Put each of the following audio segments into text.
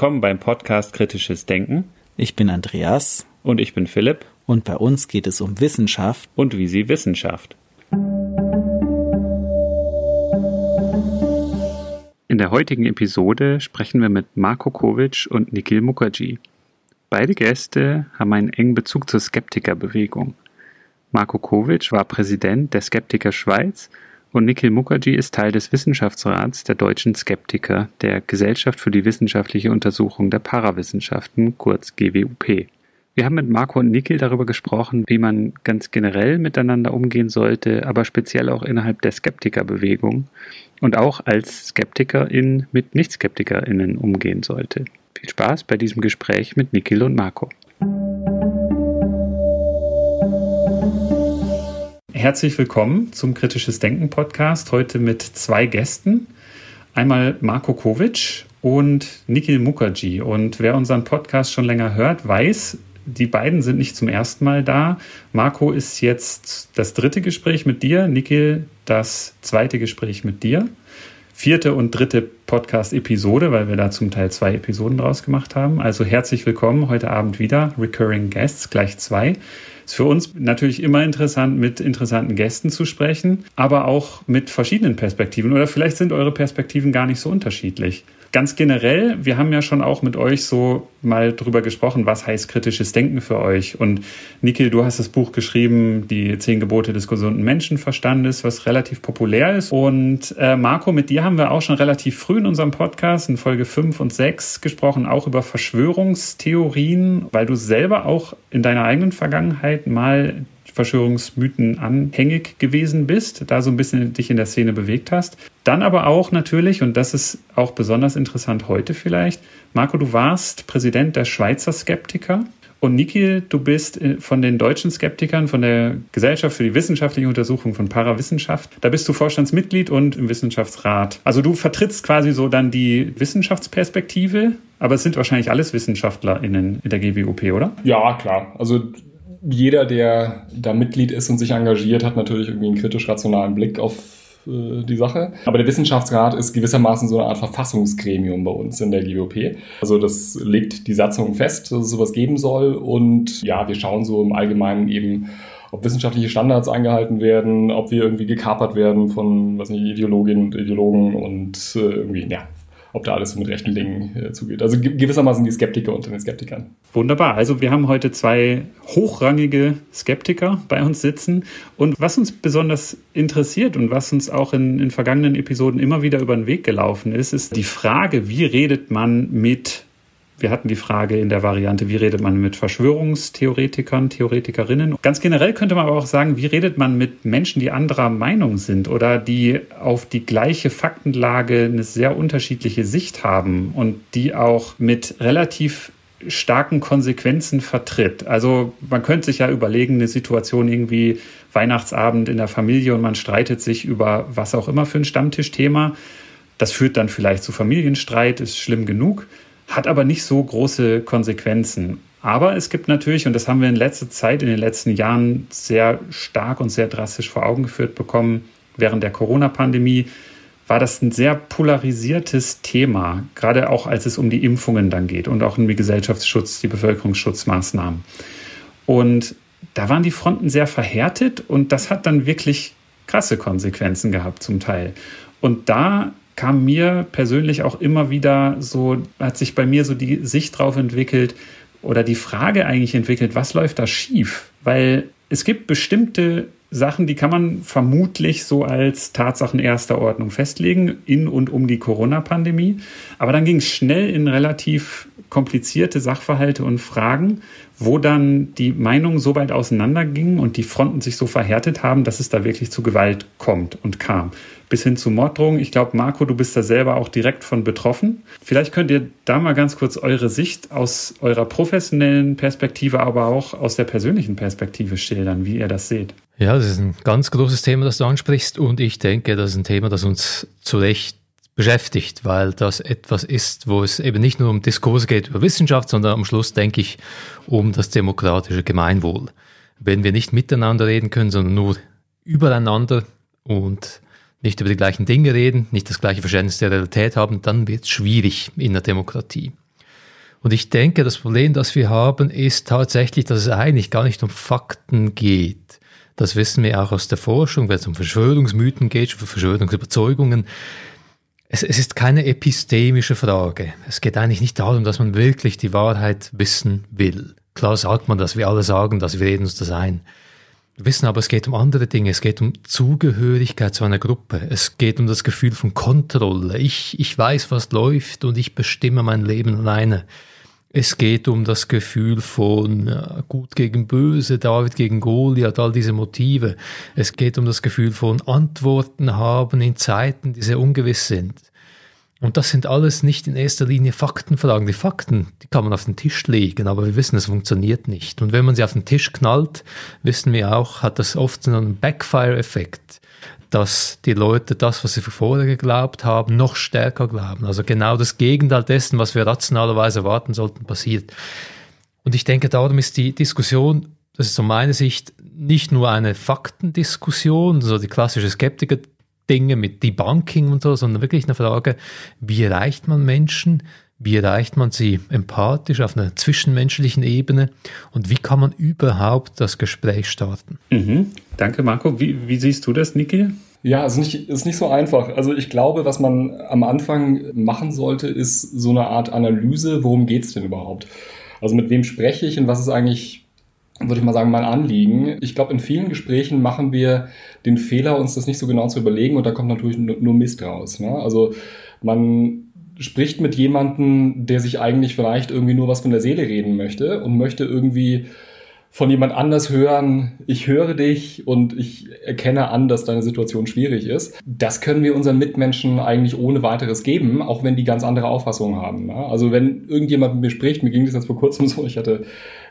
Willkommen beim Podcast Kritisches Denken. Ich bin Andreas. Und ich bin Philipp. Und bei uns geht es um Wissenschaft. Und wie sie Wissenschaft. In der heutigen Episode sprechen wir mit Marco Kovic und Nikhil Mukherjee. Beide Gäste haben einen engen Bezug zur Skeptikerbewegung. Marco Kovic war Präsident der Skeptiker Schweiz und Nikhil Mukherjee ist Teil des Wissenschaftsrats der deutschen Skeptiker der Gesellschaft für die wissenschaftliche Untersuchung der Parawissenschaften, kurz GWUP. Wir haben mit Marco und Nikhil darüber gesprochen, wie man ganz generell miteinander umgehen sollte, aber speziell auch innerhalb der Skeptikerbewegung und auch als Skeptikerin mit Nicht-SkeptikerInnen umgehen sollte. Viel Spaß bei diesem Gespräch mit Nikhil und Marco. Herzlich willkommen zum Kritisches Denken Podcast. Heute mit zwei Gästen. Einmal Marco Kovic und Nikhil Mukherjee. Und wer unseren Podcast schon länger hört, weiß, die beiden sind nicht zum ersten Mal da. Marco ist jetzt das dritte Gespräch mit dir, Nikhil das zweite Gespräch mit dir. Vierte und dritte Podcast-Episode, weil wir da zum Teil zwei Episoden draus gemacht haben. Also herzlich willkommen heute Abend wieder. Recurring Guests, gleich zwei. Ist für uns natürlich immer interessant, mit interessanten Gästen zu sprechen, aber auch mit verschiedenen Perspektiven. Oder vielleicht sind eure Perspektiven gar nicht so unterschiedlich. Ganz generell, wir haben ja schon auch mit euch so mal drüber gesprochen, was heißt kritisches Denken für euch. Und Nikhil, du hast das Buch geschrieben, die zehn Gebote des gesunden Menschenverstandes, was relativ populär ist. Und äh, Marco, mit dir haben wir auch schon relativ früh in unserem Podcast, in Folge 5 und 6, gesprochen, auch über Verschwörungstheorien, weil du selber auch in deiner eigenen Vergangenheit mal Verschwörungsmythen anhängig gewesen bist, da so ein bisschen dich in der Szene bewegt hast. Dann aber auch natürlich, und das ist auch besonders interessant heute vielleicht, Marco, du warst Präsident der Schweizer Skeptiker. Und Niki, du bist äh, von den deutschen Skeptikern, von der Gesellschaft für die wissenschaftliche Untersuchung von Parawissenschaft. Da bist du Vorstandsmitglied und im Wissenschaftsrat. Also du vertrittst quasi so dann die Wissenschaftsperspektive, aber es sind wahrscheinlich alles WissenschaftlerInnen in der GWOP, oder? Ja, klar. Also jeder, der da Mitglied ist und sich engagiert, hat natürlich irgendwie einen kritisch-rationalen Blick auf äh, die Sache. Aber der Wissenschaftsrat ist gewissermaßen so eine Art Verfassungsgremium bei uns in der GWP. Also das legt die Satzung fest, dass es sowas geben soll. Und ja, wir schauen so im Allgemeinen eben, ob wissenschaftliche Standards eingehalten werden, ob wir irgendwie gekapert werden von, was nicht, Ideologinnen und Ideologen und äh, irgendwie, ja, ob da alles so mit rechten Dingen äh, zugeht. Also gewissermaßen die Skeptiker unter den Skeptikern. Wunderbar. Also wir haben heute zwei hochrangige Skeptiker bei uns sitzen. Und was uns besonders interessiert und was uns auch in, in vergangenen Episoden immer wieder über den Weg gelaufen ist, ist die Frage, wie redet man mit wir hatten die Frage in der Variante, wie redet man mit Verschwörungstheoretikern, Theoretikerinnen. Ganz generell könnte man aber auch sagen, wie redet man mit Menschen, die anderer Meinung sind oder die auf die gleiche Faktenlage eine sehr unterschiedliche Sicht haben und die auch mit relativ starken Konsequenzen vertritt. Also man könnte sich ja überlegen, eine Situation irgendwie Weihnachtsabend in der Familie und man streitet sich über was auch immer für ein Stammtischthema. Das führt dann vielleicht zu Familienstreit, ist schlimm genug hat aber nicht so große Konsequenzen. Aber es gibt natürlich, und das haben wir in letzter Zeit, in den letzten Jahren sehr stark und sehr drastisch vor Augen geführt bekommen, während der Corona-Pandemie, war das ein sehr polarisiertes Thema, gerade auch als es um die Impfungen dann geht und auch um den Gesellschaftsschutz, die Bevölkerungsschutzmaßnahmen. Und da waren die Fronten sehr verhärtet und das hat dann wirklich krasse Konsequenzen gehabt zum Teil. Und da kam mir persönlich auch immer wieder so, hat sich bei mir so die Sicht drauf entwickelt oder die Frage eigentlich entwickelt, was läuft da schief? Weil es gibt bestimmte Sachen, die kann man vermutlich so als Tatsachen erster Ordnung festlegen, in und um die Corona-Pandemie. Aber dann ging es schnell in relativ komplizierte Sachverhalte und Fragen, wo dann die Meinungen so weit auseinandergingen und die Fronten sich so verhärtet haben, dass es da wirklich zu Gewalt kommt und kam bis hin zu Morddrohungen. Ich glaube, Marco, du bist da selber auch direkt von betroffen. Vielleicht könnt ihr da mal ganz kurz eure Sicht aus eurer professionellen Perspektive, aber auch aus der persönlichen Perspektive schildern, wie ihr das seht. Ja, das ist ein ganz großes Thema, das du ansprichst und ich denke, das ist ein Thema, das uns zu Recht beschäftigt, weil das etwas ist, wo es eben nicht nur um Diskurse geht über Wissenschaft, sondern am Schluss, denke ich, um das demokratische Gemeinwohl. Wenn wir nicht miteinander reden können, sondern nur übereinander und nicht über die gleichen Dinge reden, nicht das gleiche Verständnis der Realität haben, dann wird es schwierig in der Demokratie. Und ich denke, das Problem, das wir haben, ist tatsächlich, dass es eigentlich gar nicht um Fakten geht. Das wissen wir auch aus der Forschung, wenn es um Verschwörungsmythen geht, um Verschwörungsüberzeugungen. Es, es ist keine epistemische Frage. Es geht eigentlich nicht darum, dass man wirklich die Wahrheit wissen will. Klar sagt man, dass wir alle sagen, dass wir reden uns das ein. Wir wissen aber, es geht um andere Dinge. Es geht um Zugehörigkeit zu einer Gruppe. Es geht um das Gefühl von Kontrolle. Ich, ich weiß, was läuft und ich bestimme mein Leben alleine. Es geht um das Gefühl von ja, Gut gegen Böse, David gegen Goliath, all diese Motive. Es geht um das Gefühl von Antworten haben in Zeiten, die sehr ungewiss sind. Und das sind alles nicht in erster Linie Faktenfragen. Die Fakten, die kann man auf den Tisch legen, aber wir wissen, es funktioniert nicht. Und wenn man sie auf den Tisch knallt, wissen wir auch, hat das oft einen Backfire-Effekt dass die Leute das, was sie vorher geglaubt haben, noch stärker glauben. Also genau das Gegenteil dessen, was wir rationalerweise erwarten sollten, passiert. Und ich denke, darum ist die Diskussion, das ist so meine Sicht, nicht nur eine Faktendiskussion, so die klassische Skeptiker-Dinge mit Debunking und so, sondern wirklich eine Frage, wie erreicht man Menschen, wie erreicht man sie empathisch auf einer zwischenmenschlichen Ebene und wie kann man überhaupt das Gespräch starten? Mhm. Danke, Marco. Wie, wie siehst du das, Niki? Ja, es ist nicht, ist nicht so einfach. Also ich glaube, was man am Anfang machen sollte, ist so eine Art Analyse, worum geht's denn überhaupt? Also mit wem spreche ich und was ist eigentlich, würde ich mal sagen, mein Anliegen? Ich glaube, in vielen Gesprächen machen wir den Fehler, uns das nicht so genau zu überlegen und da kommt natürlich nur Mist raus. Ne? Also man spricht mit jemandem, der sich eigentlich vielleicht irgendwie nur was von der Seele reden möchte und möchte irgendwie von jemand anders hören, ich höre dich und ich erkenne an, dass deine Situation schwierig ist. Das können wir unseren Mitmenschen eigentlich ohne weiteres geben, auch wenn die ganz andere Auffassungen haben. Ne? Also wenn irgendjemand mit mir spricht, mir ging das jetzt vor kurzem so, ich hatte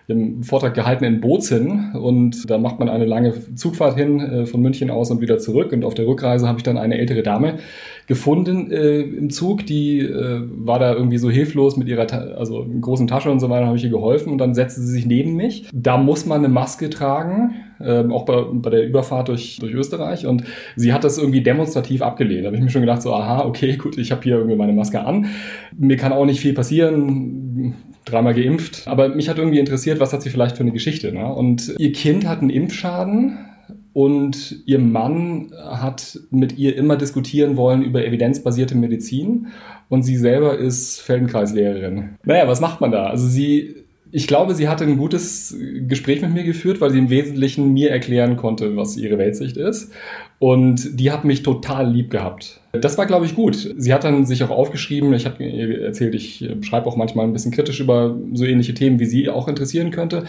einen Vortrag gehalten in Bozen und da macht man eine lange Zugfahrt hin äh, von München aus und wieder zurück und auf der Rückreise habe ich dann eine ältere Dame gefunden äh, im Zug, die äh, war da irgendwie so hilflos mit ihrer, Ta also großen Tasche und so weiter, habe ich ihr geholfen und dann setzte sie sich neben mich. Da muss man eine Maske tragen, äh, auch bei, bei der Überfahrt durch, durch Österreich und sie hat das irgendwie demonstrativ abgelehnt. Da habe ich mir schon gedacht, so, aha, okay, gut, ich habe hier irgendwie meine Maske an. Mir kann auch nicht viel passieren dreimal geimpft. Aber mich hat irgendwie interessiert, was hat sie vielleicht für eine Geschichte. Ne? Und ihr Kind hat einen Impfschaden und ihr Mann hat mit ihr immer diskutieren wollen über evidenzbasierte Medizin und sie selber ist Feldenkreislehrerin. Naja, was macht man da? Also sie, ich glaube, sie hatte ein gutes Gespräch mit mir geführt, weil sie im Wesentlichen mir erklären konnte, was ihre Weltsicht ist. Und die hat mich total lieb gehabt. Das war, glaube ich, gut. Sie hat dann sich auch aufgeschrieben, ich habe ihr erzählt, ich schreibe auch manchmal ein bisschen kritisch über so ähnliche Themen, wie sie auch interessieren könnte.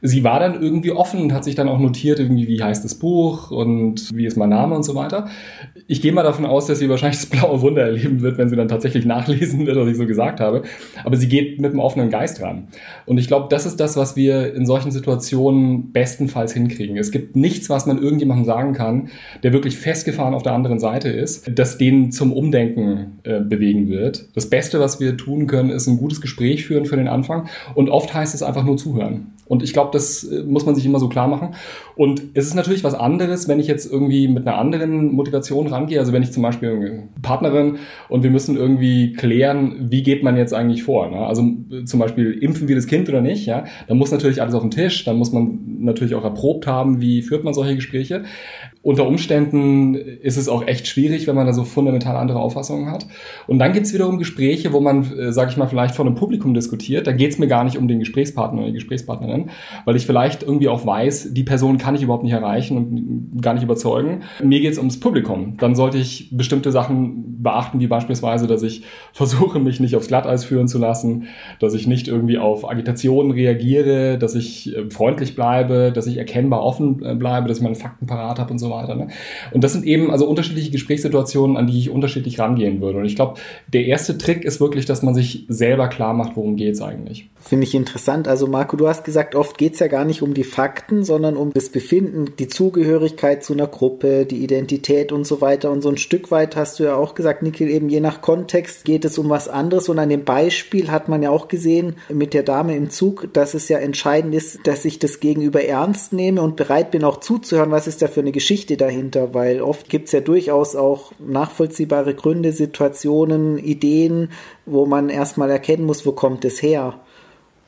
Sie war dann irgendwie offen und hat sich dann auch notiert, irgendwie, wie heißt das Buch und wie ist mein Name und so weiter. Ich gehe mal davon aus, dass sie wahrscheinlich das blaue Wunder erleben wird, wenn sie dann tatsächlich nachlesen wird, was ich so gesagt habe. Aber sie geht mit einem offenen Geist ran. Und ich glaube, das ist das, was wir in solchen Situationen bestenfalls hinkriegen. Es gibt nichts, was man irgendjemandem sagen kann, der der wirklich festgefahren auf der anderen Seite ist, das den zum Umdenken äh, bewegen wird. Das Beste, was wir tun können, ist ein gutes Gespräch führen für den Anfang. Und oft heißt es einfach nur zuhören. Und ich glaube, das äh, muss man sich immer so klar machen. Und es ist natürlich was anderes, wenn ich jetzt irgendwie mit einer anderen Motivation rangehe. Also wenn ich zum Beispiel eine Partnerin und wir müssen irgendwie klären, wie geht man jetzt eigentlich vor. Ne? Also äh, zum Beispiel impfen wir das Kind oder nicht. Ja, dann muss natürlich alles auf den Tisch. Dann muss man natürlich auch erprobt haben, wie führt man solche Gespräche unter Umständen ist es auch echt schwierig, wenn man da so fundamental andere Auffassungen hat. Und dann gibt es wiederum Gespräche, wo man, äh, sage ich mal, vielleicht vor einem Publikum diskutiert. Da geht es mir gar nicht um den Gesprächspartner oder die Gesprächspartnerin, weil ich vielleicht irgendwie auch weiß, die Person kann ich überhaupt nicht erreichen und gar nicht überzeugen. Mir geht es ums Publikum. Dann sollte ich bestimmte Sachen beachten, wie beispielsweise, dass ich versuche, mich nicht aufs Glatteis führen zu lassen, dass ich nicht irgendwie auf Agitationen reagiere, dass ich äh, freundlich bleibe, dass ich erkennbar offen äh, bleibe, dass ich meine Fakten parat habe und so weiter. Ne? Und das sind eben also unterschiedliche Gesprächssituationen, an die ich unterschiedlich rangehen würde. Und ich glaube, der erste Trick ist wirklich, dass man sich selber klar macht, worum geht es eigentlich. Finde ich interessant. Also Marco, du hast gesagt, oft geht es ja gar nicht um die Fakten, sondern um das Befinden, die Zugehörigkeit zu einer Gruppe, die Identität und so weiter. Und so ein Stück weit hast du ja auch gesagt, gesagt, Nickel, eben je nach Kontext geht es um was anderes. Und an dem Beispiel hat man ja auch gesehen mit der Dame im Zug, dass es ja entscheidend ist, dass ich das Gegenüber ernst nehme und bereit bin auch zuzuhören, was ist da für eine Geschichte dahinter. Weil oft gibt es ja durchaus auch nachvollziehbare Gründe, Situationen, Ideen, wo man erstmal erkennen muss, wo kommt es her.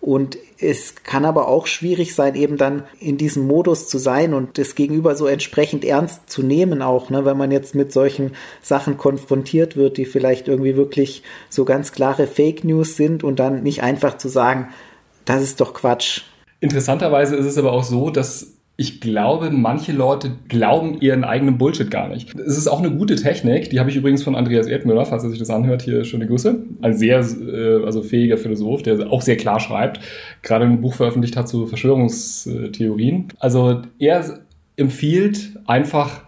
Und es kann aber auch schwierig sein, eben dann in diesem Modus zu sein und das Gegenüber so entsprechend ernst zu nehmen auch, ne, wenn man jetzt mit solchen Sachen konfrontiert wird, die vielleicht irgendwie wirklich so ganz klare Fake News sind und dann nicht einfach zu sagen, das ist doch Quatsch. Interessanterweise ist es aber auch so, dass ich glaube, manche Leute glauben ihren eigenen Bullshit gar nicht. Es ist auch eine gute Technik, die habe ich übrigens von Andreas Erdmüller, falls er sich das anhört, hier schöne Grüße. Ein sehr äh, also fähiger Philosoph, der auch sehr klar schreibt, gerade ein Buch veröffentlicht hat zu Verschwörungstheorien. Also er empfiehlt einfach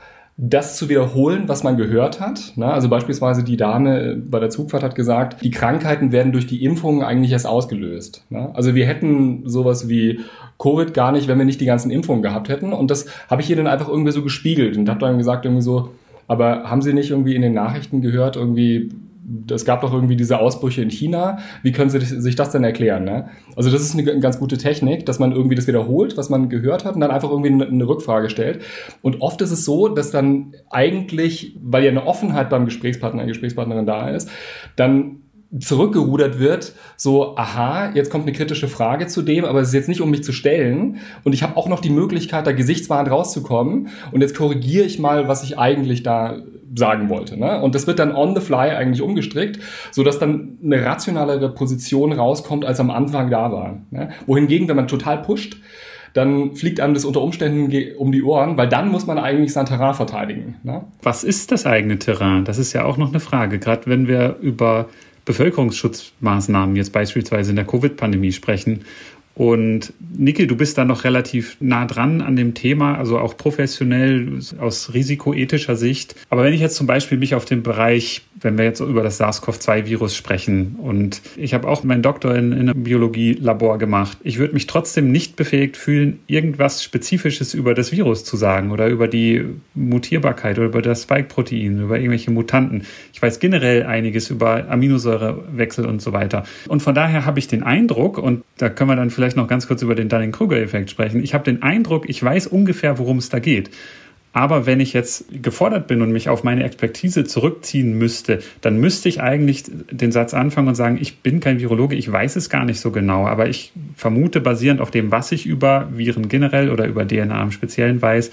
das zu wiederholen, was man gehört hat. Also beispielsweise die Dame bei der Zugfahrt hat gesagt, die Krankheiten werden durch die Impfungen eigentlich erst ausgelöst. Also wir hätten sowas wie Covid gar nicht, wenn wir nicht die ganzen Impfungen gehabt hätten. Und das habe ich ihr dann einfach irgendwie so gespiegelt und habe dann gesagt irgendwie so, aber haben Sie nicht irgendwie in den Nachrichten gehört, irgendwie es gab doch irgendwie diese Ausbrüche in China. Wie können Sie sich das denn erklären? Ne? Also das ist eine ganz gute Technik, dass man irgendwie das wiederholt, was man gehört hat und dann einfach irgendwie eine Rückfrage stellt. Und oft ist es so, dass dann eigentlich, weil ja eine Offenheit beim Gesprächspartner, Gesprächspartnerin da ist, dann zurückgerudert wird, so, aha, jetzt kommt eine kritische Frage zu dem, aber es ist jetzt nicht, um mich zu stellen. Und ich habe auch noch die Möglichkeit, da gesichtswahrend rauszukommen. Und jetzt korrigiere ich mal, was ich eigentlich da sagen wollte. Ne? Und das wird dann on the fly eigentlich umgestrickt, sodass dann eine rationalere Position rauskommt, als am Anfang da war. Ne? Wohingegen, wenn man total pusht, dann fliegt einem das unter Umständen um die Ohren, weil dann muss man eigentlich sein Terrain verteidigen. Ne? Was ist das eigene Terrain? Das ist ja auch noch eine Frage. Gerade wenn wir über Bevölkerungsschutzmaßnahmen jetzt beispielsweise in der Covid-Pandemie sprechen. Und Niki, du bist da noch relativ nah dran an dem Thema, also auch professionell aus risikoethischer Sicht. Aber wenn ich jetzt zum Beispiel mich auf den Bereich wenn wir jetzt über das SARS-CoV-2-Virus sprechen. Und ich habe auch meinen Doktor in, in einem Biologie-Labor gemacht. Ich würde mich trotzdem nicht befähigt fühlen, irgendwas Spezifisches über das Virus zu sagen oder über die Mutierbarkeit oder über das Spike-Protein, über irgendwelche Mutanten. Ich weiß generell einiges über Aminosäurewechsel und so weiter. Und von daher habe ich den Eindruck, und da können wir dann vielleicht noch ganz kurz über den Dunning-Kruger-Effekt sprechen, ich habe den Eindruck, ich weiß ungefähr, worum es da geht. Aber wenn ich jetzt gefordert bin und mich auf meine Expertise zurückziehen müsste, dann müsste ich eigentlich den Satz anfangen und sagen, ich bin kein Virologe, ich weiß es gar nicht so genau, aber ich vermute basierend auf dem, was ich über Viren generell oder über DNA im Speziellen weiß,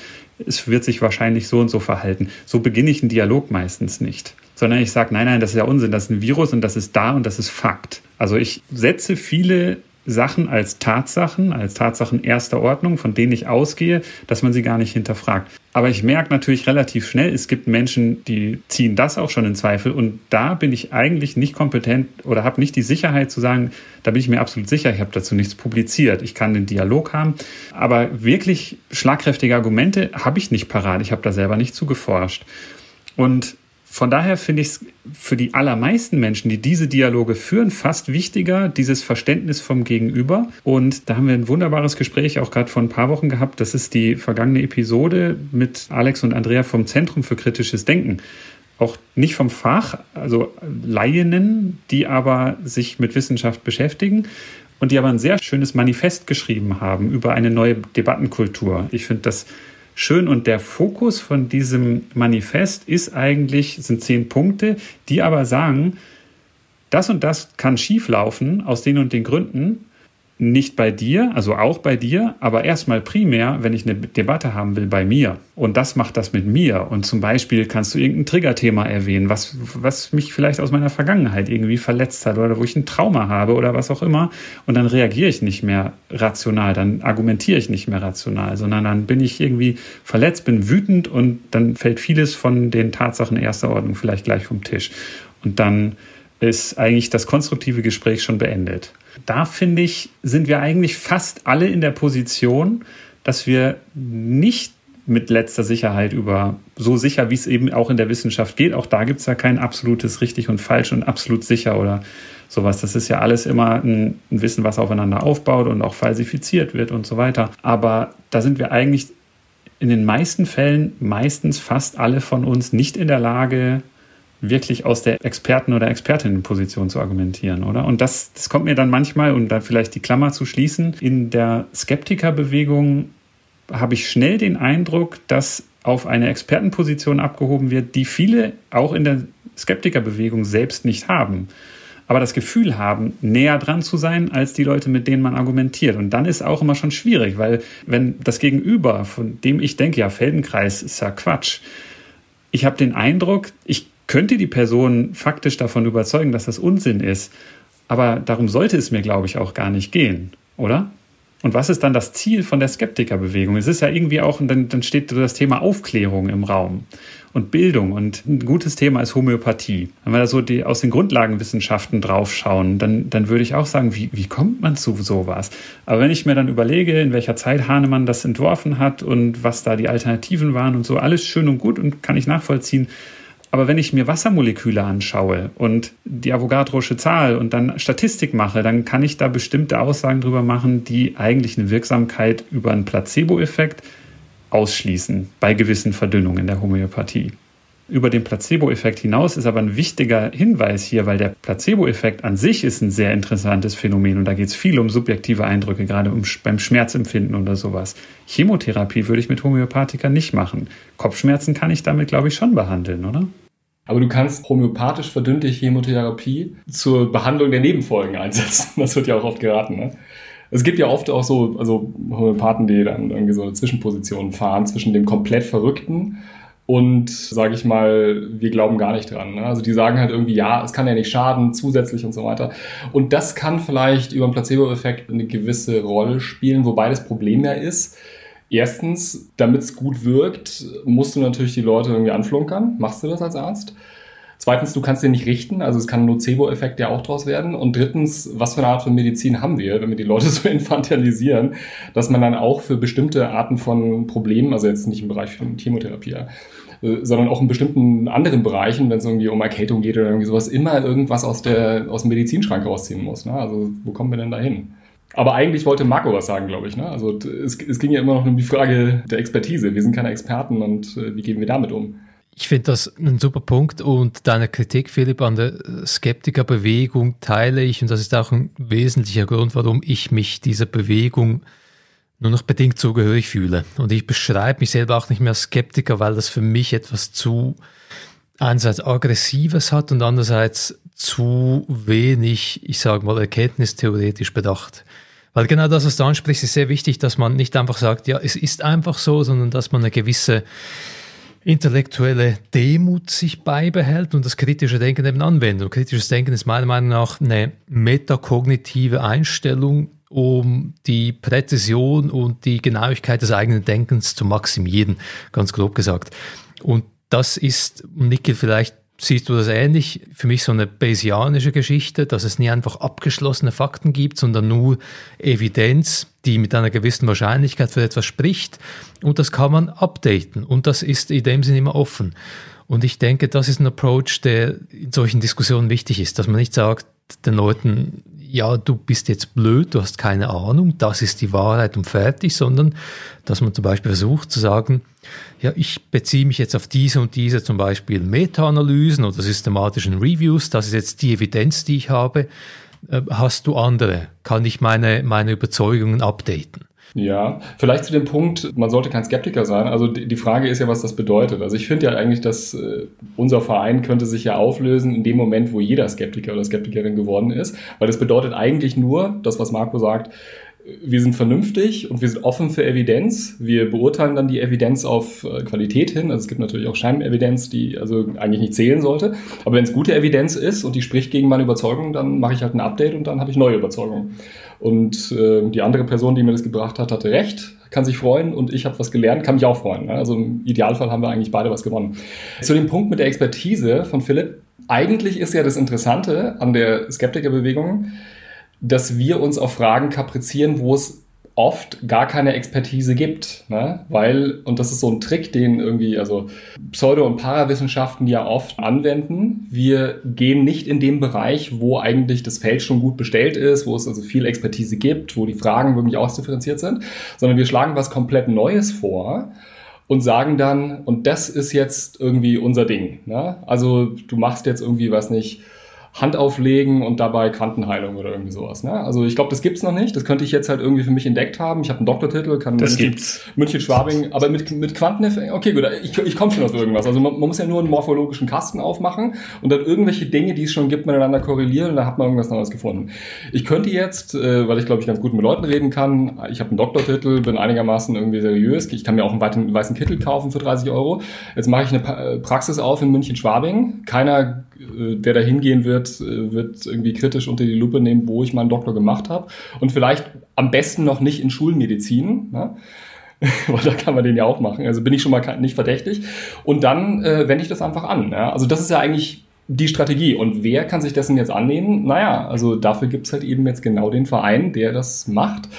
es wird sich wahrscheinlich so und so verhalten. So beginne ich einen Dialog meistens nicht. Sondern ich sage, nein, nein, das ist ja Unsinn, das ist ein Virus und das ist da und das ist Fakt. Also ich setze viele Sachen als Tatsachen, als Tatsachen erster Ordnung, von denen ich ausgehe, dass man sie gar nicht hinterfragt. Aber ich merke natürlich relativ schnell, es gibt Menschen, die ziehen das auch schon in Zweifel und da bin ich eigentlich nicht kompetent oder habe nicht die Sicherheit zu sagen, da bin ich mir absolut sicher, ich habe dazu nichts publiziert. Ich kann den Dialog haben, aber wirklich schlagkräftige Argumente habe ich nicht parat. Ich habe da selber nicht zugeforscht. Und von daher finde ich es für die allermeisten Menschen, die diese Dialoge führen, fast wichtiger, dieses Verständnis vom Gegenüber. Und da haben wir ein wunderbares Gespräch auch gerade vor ein paar Wochen gehabt. Das ist die vergangene Episode mit Alex und Andrea vom Zentrum für kritisches Denken. Auch nicht vom Fach, also Laienen, die aber sich mit Wissenschaft beschäftigen und die aber ein sehr schönes Manifest geschrieben haben über eine neue Debattenkultur. Ich finde das schön. Und der Fokus von diesem Manifest ist eigentlich, sind zehn Punkte, die aber sagen, das und das kann schieflaufen aus den und den Gründen nicht bei dir, also auch bei dir, aber erstmal primär, wenn ich eine Debatte haben will, bei mir. Und das macht das mit mir. Und zum Beispiel kannst du irgendein Triggerthema erwähnen, was, was mich vielleicht aus meiner Vergangenheit irgendwie verletzt hat oder wo ich ein Trauma habe oder was auch immer. Und dann reagiere ich nicht mehr rational, dann argumentiere ich nicht mehr rational, sondern dann bin ich irgendwie verletzt, bin wütend und dann fällt vieles von den Tatsachen erster Ordnung vielleicht gleich vom Tisch. Und dann ist eigentlich das konstruktive Gespräch schon beendet. Da finde ich, sind wir eigentlich fast alle in der Position, dass wir nicht mit letzter Sicherheit über so sicher, wie es eben auch in der Wissenschaft geht. Auch da gibt es ja kein absolutes richtig und falsch und absolut sicher oder sowas. Das ist ja alles immer ein, ein Wissen, was aufeinander aufbaut und auch falsifiziert wird und so weiter. Aber da sind wir eigentlich in den meisten Fällen, meistens fast alle von uns nicht in der Lage, wirklich aus der Experten- oder Expertinnenposition zu argumentieren, oder? Und das, das kommt mir dann manchmal, um da vielleicht die Klammer zu schließen, in der Skeptikerbewegung habe ich schnell den Eindruck, dass auf eine Expertenposition abgehoben wird, die viele auch in der Skeptikerbewegung selbst nicht haben aber das Gefühl haben, näher dran zu sein als die Leute, mit denen man argumentiert. Und dann ist auch immer schon schwierig, weil wenn das Gegenüber, von dem ich denke, ja, Feldenkreis ist ja Quatsch, ich habe den Eindruck, ich könnte die Person faktisch davon überzeugen, dass das Unsinn ist, aber darum sollte es mir, glaube ich, auch gar nicht gehen, oder? Und was ist dann das Ziel von der Skeptikerbewegung? Es ist ja irgendwie auch, dann, dann steht das Thema Aufklärung im Raum und Bildung. Und ein gutes Thema ist Homöopathie. Wenn wir da so die, aus den Grundlagenwissenschaften draufschauen, dann, dann würde ich auch sagen, wie, wie kommt man zu sowas? Aber wenn ich mir dann überlege, in welcher Zeit Hahnemann das entworfen hat und was da die Alternativen waren und so, alles schön und gut und kann ich nachvollziehen. Aber wenn ich mir Wassermoleküle anschaue und die Avogadrosche Zahl und dann Statistik mache, dann kann ich da bestimmte Aussagen drüber machen, die eigentlich eine Wirksamkeit über einen Placebo-Effekt ausschließen bei gewissen Verdünnungen der Homöopathie. Über den Placebo-Effekt hinaus ist aber ein wichtiger Hinweis hier, weil der Placebo-Effekt an sich ist ein sehr interessantes Phänomen und da geht es viel um subjektive Eindrücke, gerade um, beim Schmerzempfinden oder sowas. Chemotherapie würde ich mit Homöopathika nicht machen. Kopfschmerzen kann ich damit, glaube ich, schon behandeln, oder? Aber du kannst homöopathisch verdünnte Chemotherapie zur Behandlung der Nebenfolgen einsetzen. Das wird ja auch oft geraten. Ne? Es gibt ja oft auch so also Homöopathen, die dann irgendwie so eine Zwischenposition fahren zwischen dem komplett Verrückten und, sage ich mal, wir glauben gar nicht dran. Ne? Also die sagen halt irgendwie, ja, es kann ja nicht schaden, zusätzlich und so weiter. Und das kann vielleicht über den Placebo-Effekt eine gewisse Rolle spielen, wobei das Problem ja ist, erstens, damit es gut wirkt, musst du natürlich die Leute irgendwie anflunkern. Machst du das als Arzt? Zweitens, du kannst den nicht richten, also es kann ein Nocebo-Effekt ja auch draus werden. Und drittens, was für eine Art von Medizin haben wir, wenn wir die Leute so infantilisieren, dass man dann auch für bestimmte Arten von Problemen, also jetzt nicht im Bereich von Chemotherapie, äh, sondern auch in bestimmten anderen Bereichen, wenn es irgendwie um Erkältung geht oder irgendwie sowas, immer irgendwas aus, der, aus dem Medizinschrank rausziehen muss. Ne? Also wo kommen wir denn da hin? Aber eigentlich wollte Marco was sagen, glaube ich. Ne? Also es, es ging ja immer noch um die Frage der Expertise. Wir sind keine Experten und äh, wie gehen wir damit um? Ich finde das ein super Punkt und deine Kritik, Philipp, an der Skeptikerbewegung teile ich und das ist auch ein wesentlicher Grund, warum ich mich dieser Bewegung nur noch bedingt zugehörig fühle. Und ich beschreibe mich selber auch nicht mehr als Skeptiker, weil das für mich etwas zu einerseits aggressives hat und andererseits zu wenig, ich sage mal, erkenntnistheoretisch bedacht. Weil genau das, was du ansprichst, ist sehr wichtig, dass man nicht einfach sagt, ja, es ist einfach so, sondern dass man eine gewisse intellektuelle Demut sich beibehält und das kritische Denken eben anwendet. Und kritisches Denken ist meiner Meinung nach eine metakognitive Einstellung, um die Präzision und die Genauigkeit des eigenen Denkens zu maximieren, ganz grob gesagt. Und das ist, Nickel, vielleicht siehst du das ähnlich, für mich so eine Bayesianische Geschichte, dass es nie einfach abgeschlossene Fakten gibt, sondern nur Evidenz, die mit einer gewissen Wahrscheinlichkeit für etwas spricht. Und das kann man updaten. Und das ist in dem Sinne immer offen. Und ich denke, das ist ein Approach, der in solchen Diskussionen wichtig ist, dass man nicht sagt den Leuten, ja, du bist jetzt blöd, du hast keine Ahnung, das ist die Wahrheit und fertig, sondern dass man zum Beispiel versucht zu sagen, ja, ich beziehe mich jetzt auf diese und diese zum Beispiel Meta-Analysen oder systematischen Reviews, das ist jetzt die Evidenz, die ich habe. Äh, hast du andere? Kann ich meine, meine Überzeugungen updaten? Ja, vielleicht zu dem Punkt, man sollte kein Skeptiker sein. Also die Frage ist ja, was das bedeutet. Also ich finde ja eigentlich, dass äh, unser Verein könnte sich ja auflösen in dem Moment, wo jeder Skeptiker oder Skeptikerin geworden ist. Weil das bedeutet eigentlich nur, das, was Marco sagt, wir sind vernünftig und wir sind offen für Evidenz. Wir beurteilen dann die Evidenz auf äh, Qualität hin. Also es gibt natürlich auch Scheinevidenz, die also eigentlich nicht zählen sollte. Aber wenn es gute Evidenz ist und die spricht gegen meine Überzeugung, dann mache ich halt ein Update und dann habe ich neue Überzeugungen. Und äh, die andere Person, die mir das gebracht hat, hatte recht, kann sich freuen und ich habe was gelernt, kann mich auch freuen. Ne? Also im Idealfall haben wir eigentlich beide was gewonnen. Zu dem Punkt mit der Expertise von Philipp. Eigentlich ist ja das Interessante an der Skeptikerbewegung, dass wir uns auf Fragen kaprizieren, wo es oft gar keine Expertise gibt, ne? weil, und das ist so ein Trick, den irgendwie, also Pseudo- und Parawissenschaften ja oft anwenden, wir gehen nicht in dem Bereich, wo eigentlich das Feld schon gut bestellt ist, wo es also viel Expertise gibt, wo die Fragen wirklich ausdifferenziert sind, sondern wir schlagen was komplett Neues vor und sagen dann, und das ist jetzt irgendwie unser Ding. Ne? Also du machst jetzt irgendwie, was nicht, Hand auflegen und dabei Quantenheilung oder irgendwie sowas. Ne? Also ich glaube, das gibt's noch nicht. Das könnte ich jetzt halt irgendwie für mich entdeckt haben. Ich habe einen Doktortitel, kann das München, gibt's. München Schwabing, aber mit, mit Quanteneffekt, okay, gut, ich, ich komme schon auf irgendwas. Also man, man, muss ja nur einen morphologischen Kasten aufmachen und dann irgendwelche Dinge, die es schon gibt, miteinander korrelieren und dann hat man irgendwas Neues gefunden. Ich könnte jetzt, äh, weil ich glaube ich ganz gut mit Leuten reden kann, ich habe einen Doktortitel, bin einigermaßen irgendwie seriös, ich kann mir auch einen weiten, weißen Kittel kaufen für 30 Euro. Jetzt mache ich eine Praxis auf in München Schwabing. Keiner äh, der da hingehen wird, äh, wird irgendwie kritisch unter die Lupe nehmen, wo ich meinen Doktor gemacht habe. Und vielleicht am besten noch nicht in Schulmedizin. Ne? Weil da kann man den ja auch machen. Also bin ich schon mal nicht verdächtig. Und dann äh, wende ich das einfach an. Ja? Also das ist ja eigentlich die Strategie. Und wer kann sich dessen jetzt annehmen? Naja, also dafür gibt's halt eben jetzt genau den Verein, der das macht.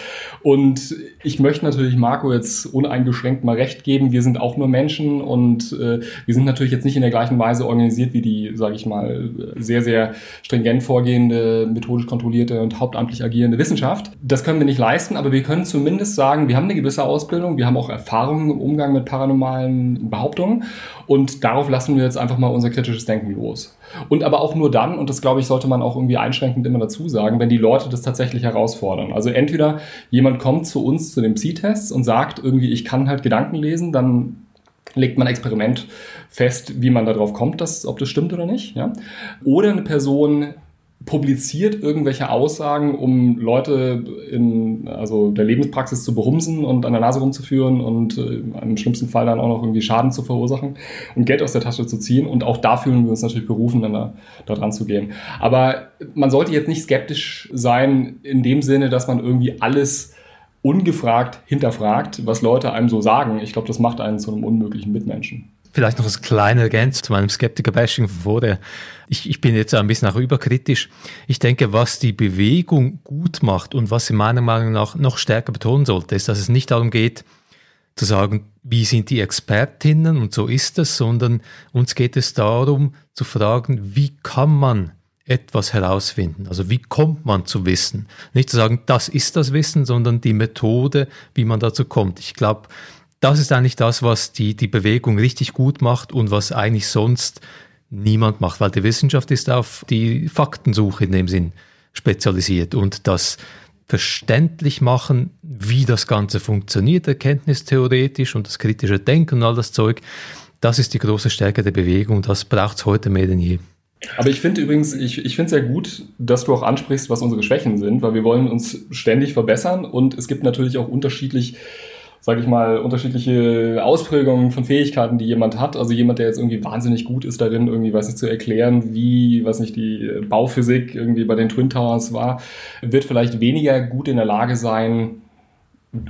Und ich möchte natürlich Marco jetzt uneingeschränkt mal recht geben. Wir sind auch nur Menschen und äh, wir sind natürlich jetzt nicht in der gleichen Weise organisiert wie die, sage ich mal, sehr, sehr stringent vorgehende, methodisch kontrollierte und hauptamtlich agierende Wissenschaft. Das können wir nicht leisten, aber wir können zumindest sagen, wir haben eine gewisse Ausbildung, wir haben auch Erfahrungen im Umgang mit paranormalen Behauptungen und darauf lassen wir jetzt einfach mal unser kritisches Denken los. Und aber auch nur dann, und das glaube ich, sollte man auch irgendwie einschränkend immer dazu sagen, wenn die Leute das tatsächlich herausfordern. Also entweder jemand kommt zu uns zu dem Psi-Test und sagt irgendwie, ich kann halt Gedanken lesen, dann legt man Experiment fest, wie man darauf kommt, dass, ob das stimmt oder nicht. Ja? Oder eine Person publiziert irgendwelche Aussagen, um Leute in also der Lebenspraxis zu behumsen und an der Nase rumzuführen und äh, im schlimmsten Fall dann auch noch irgendwie Schaden zu verursachen und Geld aus der Tasche zu ziehen. Und auch da fühlen wir uns natürlich berufen, dann da, da dran zu gehen. Aber man sollte jetzt nicht skeptisch sein in dem Sinne, dass man irgendwie alles ungefragt hinterfragt, was Leute einem so sagen. Ich glaube, das macht einen zu einem unmöglichen Mitmenschen. Vielleicht noch als kleine Ergänzung zu meinem Skeptiker-Bashing vorher. Ich, ich bin jetzt ein bisschen auch überkritisch. Ich denke, was die Bewegung gut macht und was sie meiner Meinung nach noch stärker betonen sollte, ist, dass es nicht darum geht, zu sagen, wie sind die Expertinnen und so ist es, sondern uns geht es darum zu fragen, wie kann man etwas herausfinden? Also wie kommt man zu Wissen? Nicht zu sagen, das ist das Wissen, sondern die Methode, wie man dazu kommt. Ich glaube, das ist eigentlich das, was die, die Bewegung richtig gut macht und was eigentlich sonst niemand macht, weil die Wissenschaft ist auf die Faktensuche in dem Sinn spezialisiert und das verständlich machen, wie das Ganze funktioniert, erkenntnistheoretisch und das kritische Denken und all das Zeug, das ist die große Stärke der Bewegung das braucht es heute mehr denn je. Aber ich finde übrigens, ich, ich finde es sehr gut, dass du auch ansprichst, was unsere Schwächen sind, weil wir wollen uns ständig verbessern und es gibt natürlich auch unterschiedlich sage ich mal, unterschiedliche Ausprägungen von Fähigkeiten, die jemand hat. Also jemand, der jetzt irgendwie wahnsinnig gut ist darin, irgendwie, weiß nicht, zu erklären, wie, was nicht, die Bauphysik irgendwie bei den Twin Towers war, wird vielleicht weniger gut in der Lage sein,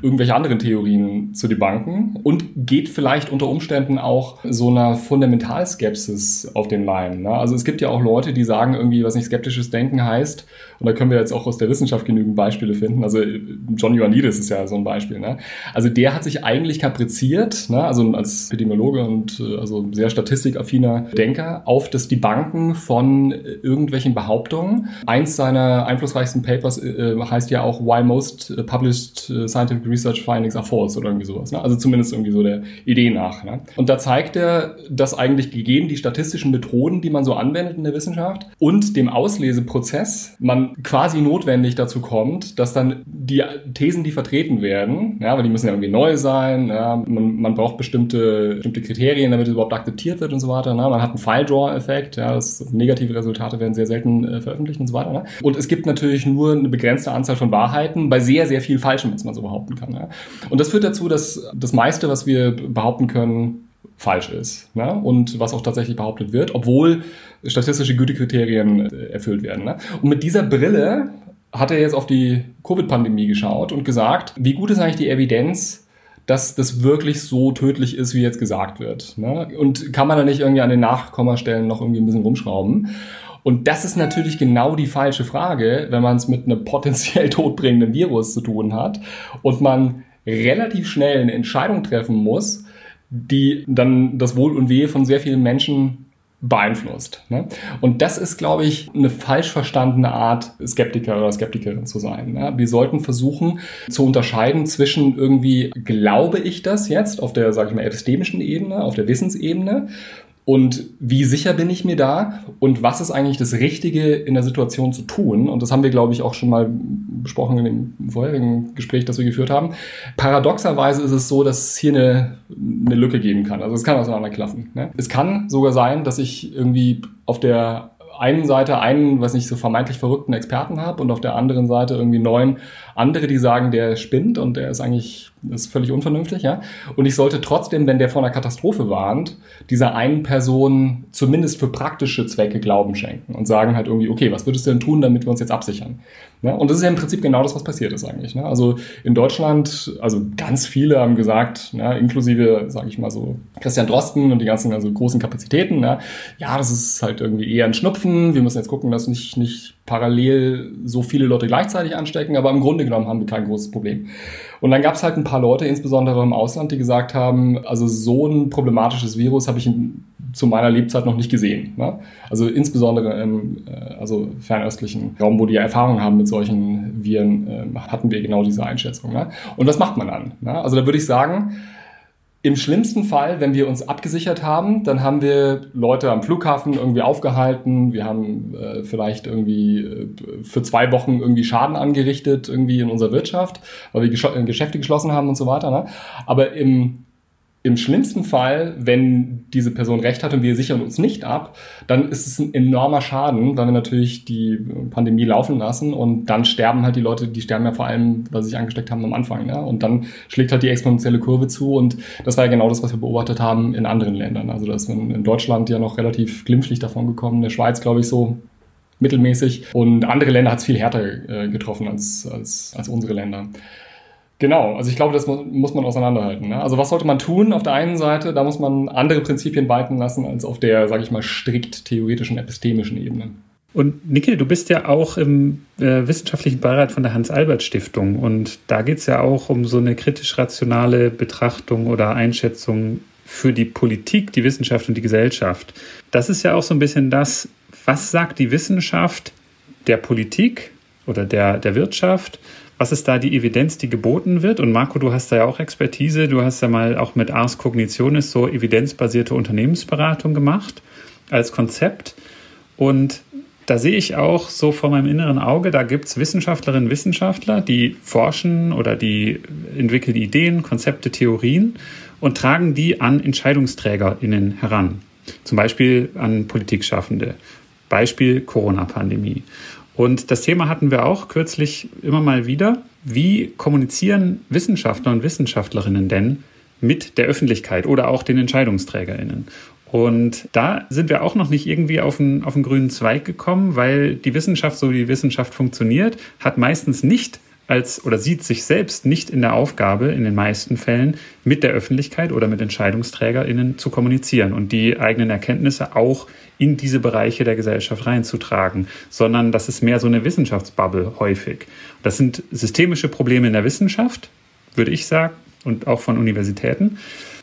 irgendwelche anderen Theorien zu debunken und geht vielleicht unter Umständen auch so einer Fundamentalskepsis auf den Leim. Ne? Also es gibt ja auch Leute, die sagen irgendwie, was nicht skeptisches Denken heißt, und da können wir jetzt auch aus der Wissenschaft genügend Beispiele finden. Also John Ioannidis ist ja so ein Beispiel. Ne? Also der hat sich eigentlich kapriziert, ne? also als Epidemiologe und äh, also sehr statistikaffiner Denker, auf das Debunken von irgendwelchen Behauptungen. Eins seiner einflussreichsten Papers äh, heißt ja auch Why Most Published Scientific Scientific Research Findings are false oder irgendwie sowas. Ne? Also zumindest irgendwie so der Idee nach. Ne? Und da zeigt er, dass eigentlich gegeben die statistischen Methoden, die man so anwendet in der Wissenschaft und dem Ausleseprozess man quasi notwendig dazu kommt, dass dann die Thesen, die vertreten werden, ja, weil die müssen ja irgendwie neu sein, ja, man, man braucht bestimmte, bestimmte Kriterien, damit es überhaupt akzeptiert wird und so weiter. Ne? Man hat einen File-Draw-Effekt, ja, negative Resultate werden sehr selten äh, veröffentlicht und so weiter. Ne? Und es gibt natürlich nur eine begrenzte Anzahl von Wahrheiten bei sehr, sehr viel Falschem, was man so behaupten kann. Ja? Und das führt dazu, dass das meiste, was wir behaupten können, falsch ist. Ne? Und was auch tatsächlich behauptet wird, obwohl statistische Gütekriterien äh, erfüllt werden. Ne? Und mit dieser Brille hat er jetzt auf die Covid-Pandemie geschaut und gesagt, wie gut ist eigentlich die Evidenz, dass das wirklich so tödlich ist, wie jetzt gesagt wird. Ne? Und kann man da nicht irgendwie an den Nachkommastellen noch irgendwie ein bisschen rumschrauben? Und das ist natürlich genau die falsche Frage, wenn man es mit einem potenziell todbringenden Virus zu tun hat und man relativ schnell eine Entscheidung treffen muss, die dann das Wohl und Wehe von sehr vielen Menschen beeinflusst. Ne? Und das ist, glaube ich, eine falsch verstandene Art, Skeptiker oder Skeptikerin zu sein. Ne? Wir sollten versuchen zu unterscheiden zwischen irgendwie, glaube ich das jetzt auf der, sage ich mal, epistemischen Ebene, auf der Wissensebene und wie sicher bin ich mir da und was ist eigentlich das Richtige in der Situation zu tun? Und das haben wir, glaube ich, auch schon mal besprochen in dem vorherigen Gespräch, das wir geführt haben. Paradoxerweise ist es so, dass es hier eine, eine Lücke geben kann. Also es kann auseinanderklaffen. Ne? Es kann sogar sein, dass ich irgendwie auf der einen Seite einen, was nicht so vermeintlich verrückten Experten habe und auf der anderen Seite irgendwie neun andere, die sagen, der spinnt und der ist eigentlich ist völlig unvernünftig, ja. Und ich sollte trotzdem, wenn der vor einer Katastrophe warnt, dieser einen Person zumindest für praktische Zwecke Glauben schenken und sagen halt irgendwie, okay, was würdest du denn tun, damit wir uns jetzt absichern? Ja, und das ist ja im Prinzip genau das, was passiert ist eigentlich. Ne? Also in Deutschland, also ganz viele haben gesagt, ne, inklusive, sage ich mal so, Christian Drosten und die ganzen also großen Kapazitäten, ne, ja, das ist halt irgendwie eher ein Schnupfen. Wir müssen jetzt gucken, dass nicht, nicht parallel so viele Leute gleichzeitig anstecken, aber im Grunde genommen haben wir kein großes Problem. Und dann gab es halt ein paar Leute, insbesondere im Ausland, die gesagt haben, also so ein problematisches Virus habe ich zu meiner Lebzeit noch nicht gesehen. Ne? Also insbesondere im äh, also fernöstlichen Raum, wo die Erfahrung haben mit solchen Viren, äh, hatten wir genau diese Einschätzung. Ne? Und was macht man dann? Ne? Also da würde ich sagen, im schlimmsten Fall, wenn wir uns abgesichert haben, dann haben wir Leute am Flughafen irgendwie aufgehalten. Wir haben äh, vielleicht irgendwie äh, für zwei Wochen irgendwie Schaden angerichtet irgendwie in unserer Wirtschaft, weil wir Gesch Geschäfte geschlossen haben und so weiter. Ne? Aber im im schlimmsten Fall, wenn diese Person recht hat und wir sichern uns nicht ab, dann ist es ein enormer Schaden, weil wir natürlich die Pandemie laufen lassen und dann sterben halt die Leute, die sterben ja vor allem, weil sie sich angesteckt haben am Anfang. Ne? Und dann schlägt halt die exponentielle Kurve zu und das war ja genau das, was wir beobachtet haben in anderen Ländern. Also da ist in Deutschland ja noch relativ glimpflich davon gekommen, in der Schweiz glaube ich so mittelmäßig und andere Länder hat es viel härter äh, getroffen als, als, als unsere Länder. Genau, also ich glaube, das muss man auseinanderhalten. Ne? Also was sollte man tun? Auf der einen Seite, da muss man andere Prinzipien walten lassen als auf der, sage ich mal, strikt theoretischen, epistemischen Ebene. Und Nickel, du bist ja auch im äh, wissenschaftlichen Beirat von der Hans-Albert-Stiftung und da geht es ja auch um so eine kritisch-rationale Betrachtung oder Einschätzung für die Politik, die Wissenschaft und die Gesellschaft. Das ist ja auch so ein bisschen das, was sagt die Wissenschaft der Politik oder der, der Wirtschaft was ist da die Evidenz, die geboten wird? Und Marco, du hast da ja auch Expertise. Du hast ja mal auch mit Ars Cognitionis so evidenzbasierte Unternehmensberatung gemacht als Konzept. Und da sehe ich auch so vor meinem inneren Auge, da gibt es Wissenschaftlerinnen und Wissenschaftler, die forschen oder die entwickeln Ideen, Konzepte, Theorien und tragen die an EntscheidungsträgerInnen heran. Zum Beispiel an Politikschaffende. Beispiel Corona-Pandemie. Und das Thema hatten wir auch kürzlich immer mal wieder. Wie kommunizieren Wissenschaftler und Wissenschaftlerinnen denn mit der Öffentlichkeit oder auch den Entscheidungsträgerinnen? Und da sind wir auch noch nicht irgendwie auf einen, auf einen grünen Zweig gekommen, weil die Wissenschaft, so wie die Wissenschaft funktioniert, hat meistens nicht als oder sieht sich selbst nicht in der Aufgabe, in den meisten Fällen mit der Öffentlichkeit oder mit EntscheidungsträgerInnen zu kommunizieren und die eigenen Erkenntnisse auch in diese Bereiche der Gesellschaft reinzutragen, sondern das ist mehr so eine Wissenschaftsbubble häufig. Das sind systemische Probleme in der Wissenschaft, würde ich sagen, und auch von Universitäten.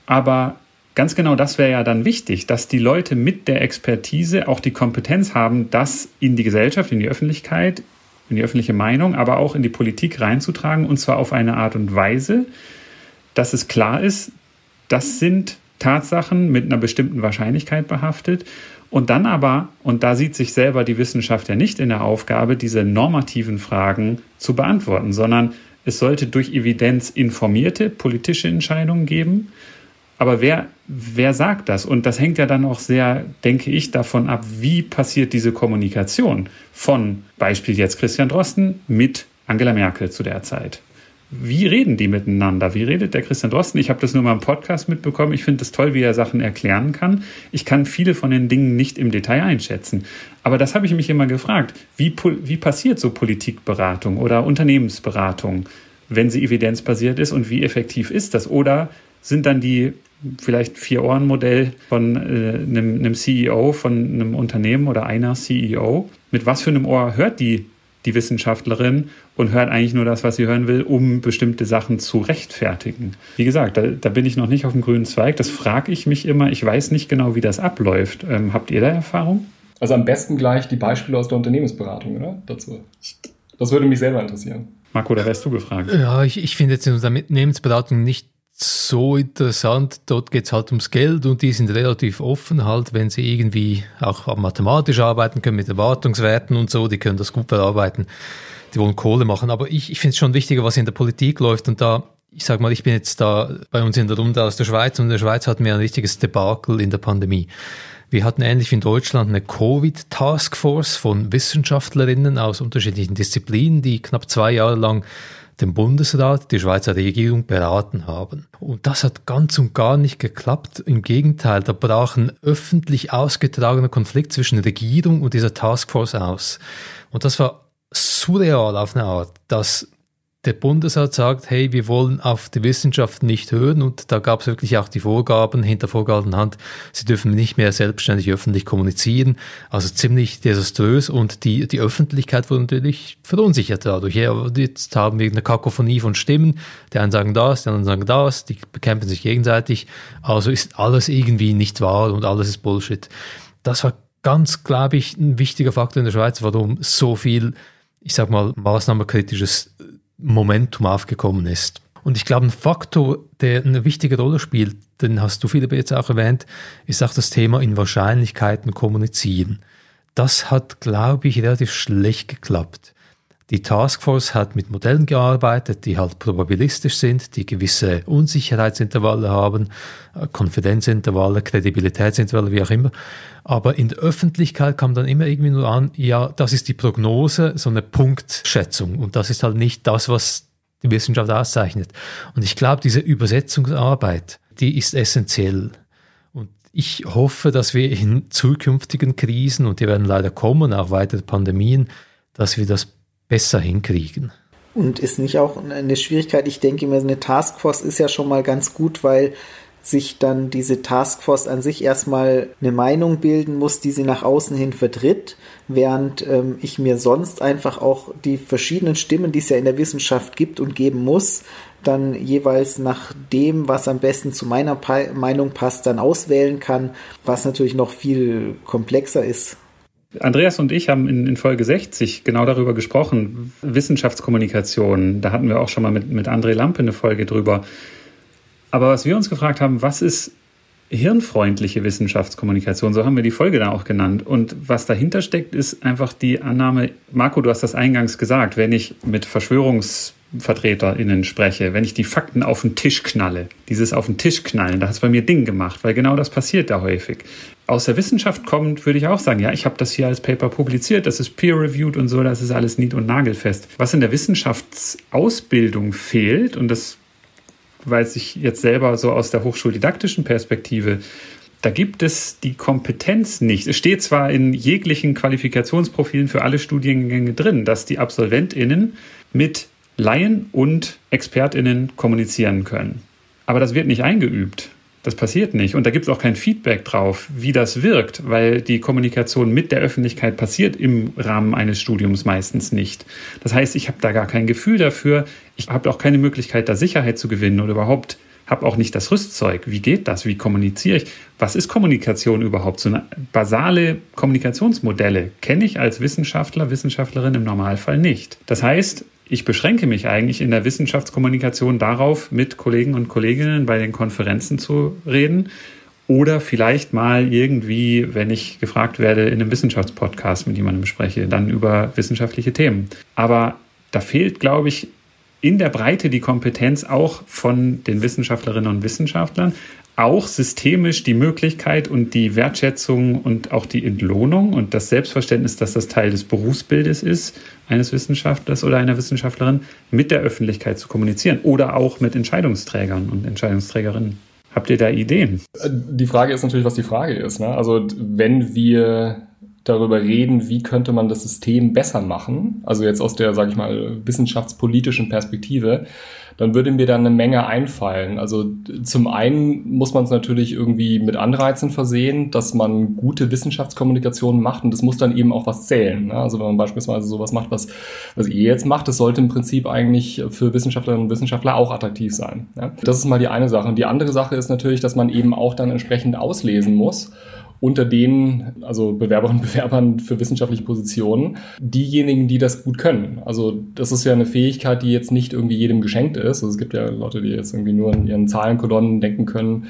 Aber ganz genau das wäre ja dann wichtig, dass die Leute mit der Expertise auch die Kompetenz haben, das in die Gesellschaft, in die Öffentlichkeit, in die öffentliche Meinung, aber auch in die Politik reinzutragen und zwar auf eine Art und Weise, dass es klar ist, das sind Tatsachen mit einer bestimmten Wahrscheinlichkeit behaftet und dann aber, und da sieht sich selber die Wissenschaft ja nicht in der Aufgabe, diese normativen Fragen zu beantworten, sondern es sollte durch Evidenz informierte politische Entscheidungen geben aber wer, wer sagt das? Und das hängt ja dann auch sehr, denke ich, davon ab, wie passiert diese Kommunikation von Beispiel jetzt Christian Drosten mit Angela Merkel zu der Zeit. Wie reden die miteinander? Wie redet der Christian Drosten? Ich habe das nur mal im Podcast mitbekommen. Ich finde es toll, wie er Sachen erklären kann. Ich kann viele von den Dingen nicht im Detail einschätzen. Aber das habe ich mich immer gefragt. Wie, wie passiert so Politikberatung oder Unternehmensberatung, wenn sie evidenzbasiert ist und wie effektiv ist das? Oder sind dann die vielleicht Vier-Ohren-Modell von äh, einem, einem CEO von einem Unternehmen oder einer CEO. Mit was für einem Ohr hört die die Wissenschaftlerin und hört eigentlich nur das, was sie hören will, um bestimmte Sachen zu rechtfertigen. Wie gesagt, da, da bin ich noch nicht auf dem grünen Zweig. Das frage ich mich immer. Ich weiß nicht genau, wie das abläuft. Ähm, habt ihr da Erfahrung? Also am besten gleich die Beispiele aus der Unternehmensberatung, oder? Dazu. Das würde mich selber interessieren. Marco, da wärst du gefragt. Ja, ich, ich finde jetzt in der Unternehmensberatung nicht so interessant. Dort geht es halt ums Geld und die sind relativ offen halt, wenn sie irgendwie auch mathematisch arbeiten können mit Erwartungswerten und so, die können das gut verarbeiten. Die wollen Kohle machen. Aber ich, ich finde es schon wichtiger, was in der Politik läuft und da ich sag mal, ich bin jetzt da bei uns in der Runde aus der Schweiz und in der Schweiz hatten wir ein richtiges Debakel in der Pandemie. Wir hatten ähnlich wie in Deutschland eine Covid-Taskforce von Wissenschaftlerinnen aus unterschiedlichen Disziplinen, die knapp zwei Jahre lang den Bundesrat, die Schweizer Regierung beraten haben. Und das hat ganz und gar nicht geklappt. Im Gegenteil, da brach ein öffentlich ausgetragener Konflikt zwischen Regierung und dieser Taskforce aus. Und das war surreal auf eine Art, dass der Bundesrat sagt, hey, wir wollen auf die Wissenschaft nicht hören. Und da gab es wirklich auch die Vorgaben hinter vorgehaltener Hand, sie dürfen nicht mehr selbstständig öffentlich kommunizieren, also ziemlich desaströs. Und die, die Öffentlichkeit wurde natürlich verunsichert dadurch. Ja, jetzt haben wir eine Kakophonie von Stimmen, die einen sagen das, die anderen sagen das, die bekämpfen sich gegenseitig, also ist alles irgendwie nicht wahr und alles ist Bullshit. Das war ganz, glaube ich, ein wichtiger Faktor in der Schweiz, warum so viel, ich sag mal, maßnahmenkritisches Momentum aufgekommen ist. Und ich glaube, ein Faktor, der eine wichtige Rolle spielt, den hast du Philipp jetzt auch erwähnt, ist auch das Thema in Wahrscheinlichkeiten kommunizieren. Das hat, glaube ich, relativ schlecht geklappt. Die Taskforce hat mit Modellen gearbeitet, die halt probabilistisch sind, die gewisse Unsicherheitsintervalle haben, äh, Konfidenzintervalle, Kredibilitätsintervalle, wie auch immer. Aber in der Öffentlichkeit kam dann immer irgendwie nur an, ja, das ist die Prognose, so eine Punktschätzung. Und das ist halt nicht das, was die Wissenschaft auszeichnet. Und ich glaube, diese Übersetzungsarbeit, die ist essentiell. Und ich hoffe, dass wir in zukünftigen Krisen, und die werden leider kommen, auch weitere Pandemien, dass wir das besser hinkriegen. Und ist nicht auch eine Schwierigkeit? Ich denke immer, eine Taskforce ist ja schon mal ganz gut, weil sich dann diese Taskforce an sich erstmal eine Meinung bilden muss, die sie nach außen hin vertritt, während ähm, ich mir sonst einfach auch die verschiedenen Stimmen, die es ja in der Wissenschaft gibt und geben muss, dann jeweils nach dem, was am besten zu meiner pa Meinung passt, dann auswählen kann, was natürlich noch viel komplexer ist. Andreas und ich haben in, in, Folge 60 genau darüber gesprochen, Wissenschaftskommunikation. Da hatten wir auch schon mal mit, mit André Lampe eine Folge drüber. Aber was wir uns gefragt haben, was ist hirnfreundliche Wissenschaftskommunikation? So haben wir die Folge da auch genannt. Und was dahinter steckt, ist einfach die Annahme, Marco, du hast das eingangs gesagt, wenn ich mit VerschwörungsvertreterInnen spreche, wenn ich die Fakten auf den Tisch knalle, dieses auf den Tisch knallen, da hat es bei mir Ding gemacht, weil genau das passiert da häufig. Aus der Wissenschaft kommt, würde ich auch sagen, ja, ich habe das hier als Paper publiziert, das ist peer-reviewed und so, das ist alles nied- und nagelfest. Was in der Wissenschaftsausbildung fehlt, und das weiß ich jetzt selber so aus der hochschuldidaktischen Perspektive, da gibt es die Kompetenz nicht. Es steht zwar in jeglichen Qualifikationsprofilen für alle Studiengänge drin, dass die AbsolventInnen mit Laien und ExpertInnen kommunizieren können. Aber das wird nicht eingeübt. Das passiert nicht. Und da gibt es auch kein Feedback drauf, wie das wirkt, weil die Kommunikation mit der Öffentlichkeit passiert im Rahmen eines Studiums meistens nicht. Das heißt, ich habe da gar kein Gefühl dafür. Ich habe auch keine Möglichkeit, da Sicherheit zu gewinnen oder überhaupt habe auch nicht das Rüstzeug. Wie geht das? Wie kommuniziere ich? Was ist Kommunikation überhaupt? So eine basale Kommunikationsmodelle kenne ich als Wissenschaftler, Wissenschaftlerin im Normalfall nicht. Das heißt, ich beschränke mich eigentlich in der Wissenschaftskommunikation darauf, mit Kollegen und Kolleginnen bei den Konferenzen zu reden oder vielleicht mal irgendwie, wenn ich gefragt werde, in einem Wissenschaftspodcast mit jemandem spreche, dann über wissenschaftliche Themen. Aber da fehlt, glaube ich, in der Breite die Kompetenz auch von den Wissenschaftlerinnen und Wissenschaftlern, auch systemisch die Möglichkeit und die Wertschätzung und auch die Entlohnung und das Selbstverständnis, dass das Teil des Berufsbildes ist, eines Wissenschaftlers oder einer Wissenschaftlerin, mit der Öffentlichkeit zu kommunizieren oder auch mit Entscheidungsträgern und Entscheidungsträgerinnen. Habt ihr da Ideen? Die Frage ist natürlich, was die Frage ist. Ne? Also wenn wir darüber reden, wie könnte man das System besser machen, also jetzt aus der, sage ich mal, wissenschaftspolitischen Perspektive, dann würde mir dann eine Menge einfallen. Also zum einen muss man es natürlich irgendwie mit Anreizen versehen, dass man gute Wissenschaftskommunikation macht und das muss dann eben auch was zählen. Ne? Also wenn man beispielsweise sowas macht, was, was ihr jetzt macht, das sollte im Prinzip eigentlich für Wissenschaftlerinnen und Wissenschaftler auch attraktiv sein. Ja? Das ist mal die eine Sache. Und die andere Sache ist natürlich, dass man eben auch dann entsprechend auslesen muss unter den, also Bewerberinnen und Bewerbern für wissenschaftliche Positionen, diejenigen, die das gut können. Also das ist ja eine Fähigkeit, die jetzt nicht irgendwie jedem geschenkt ist. Also es gibt ja Leute, die jetzt irgendwie nur in ihren Zahlenkolonnen denken können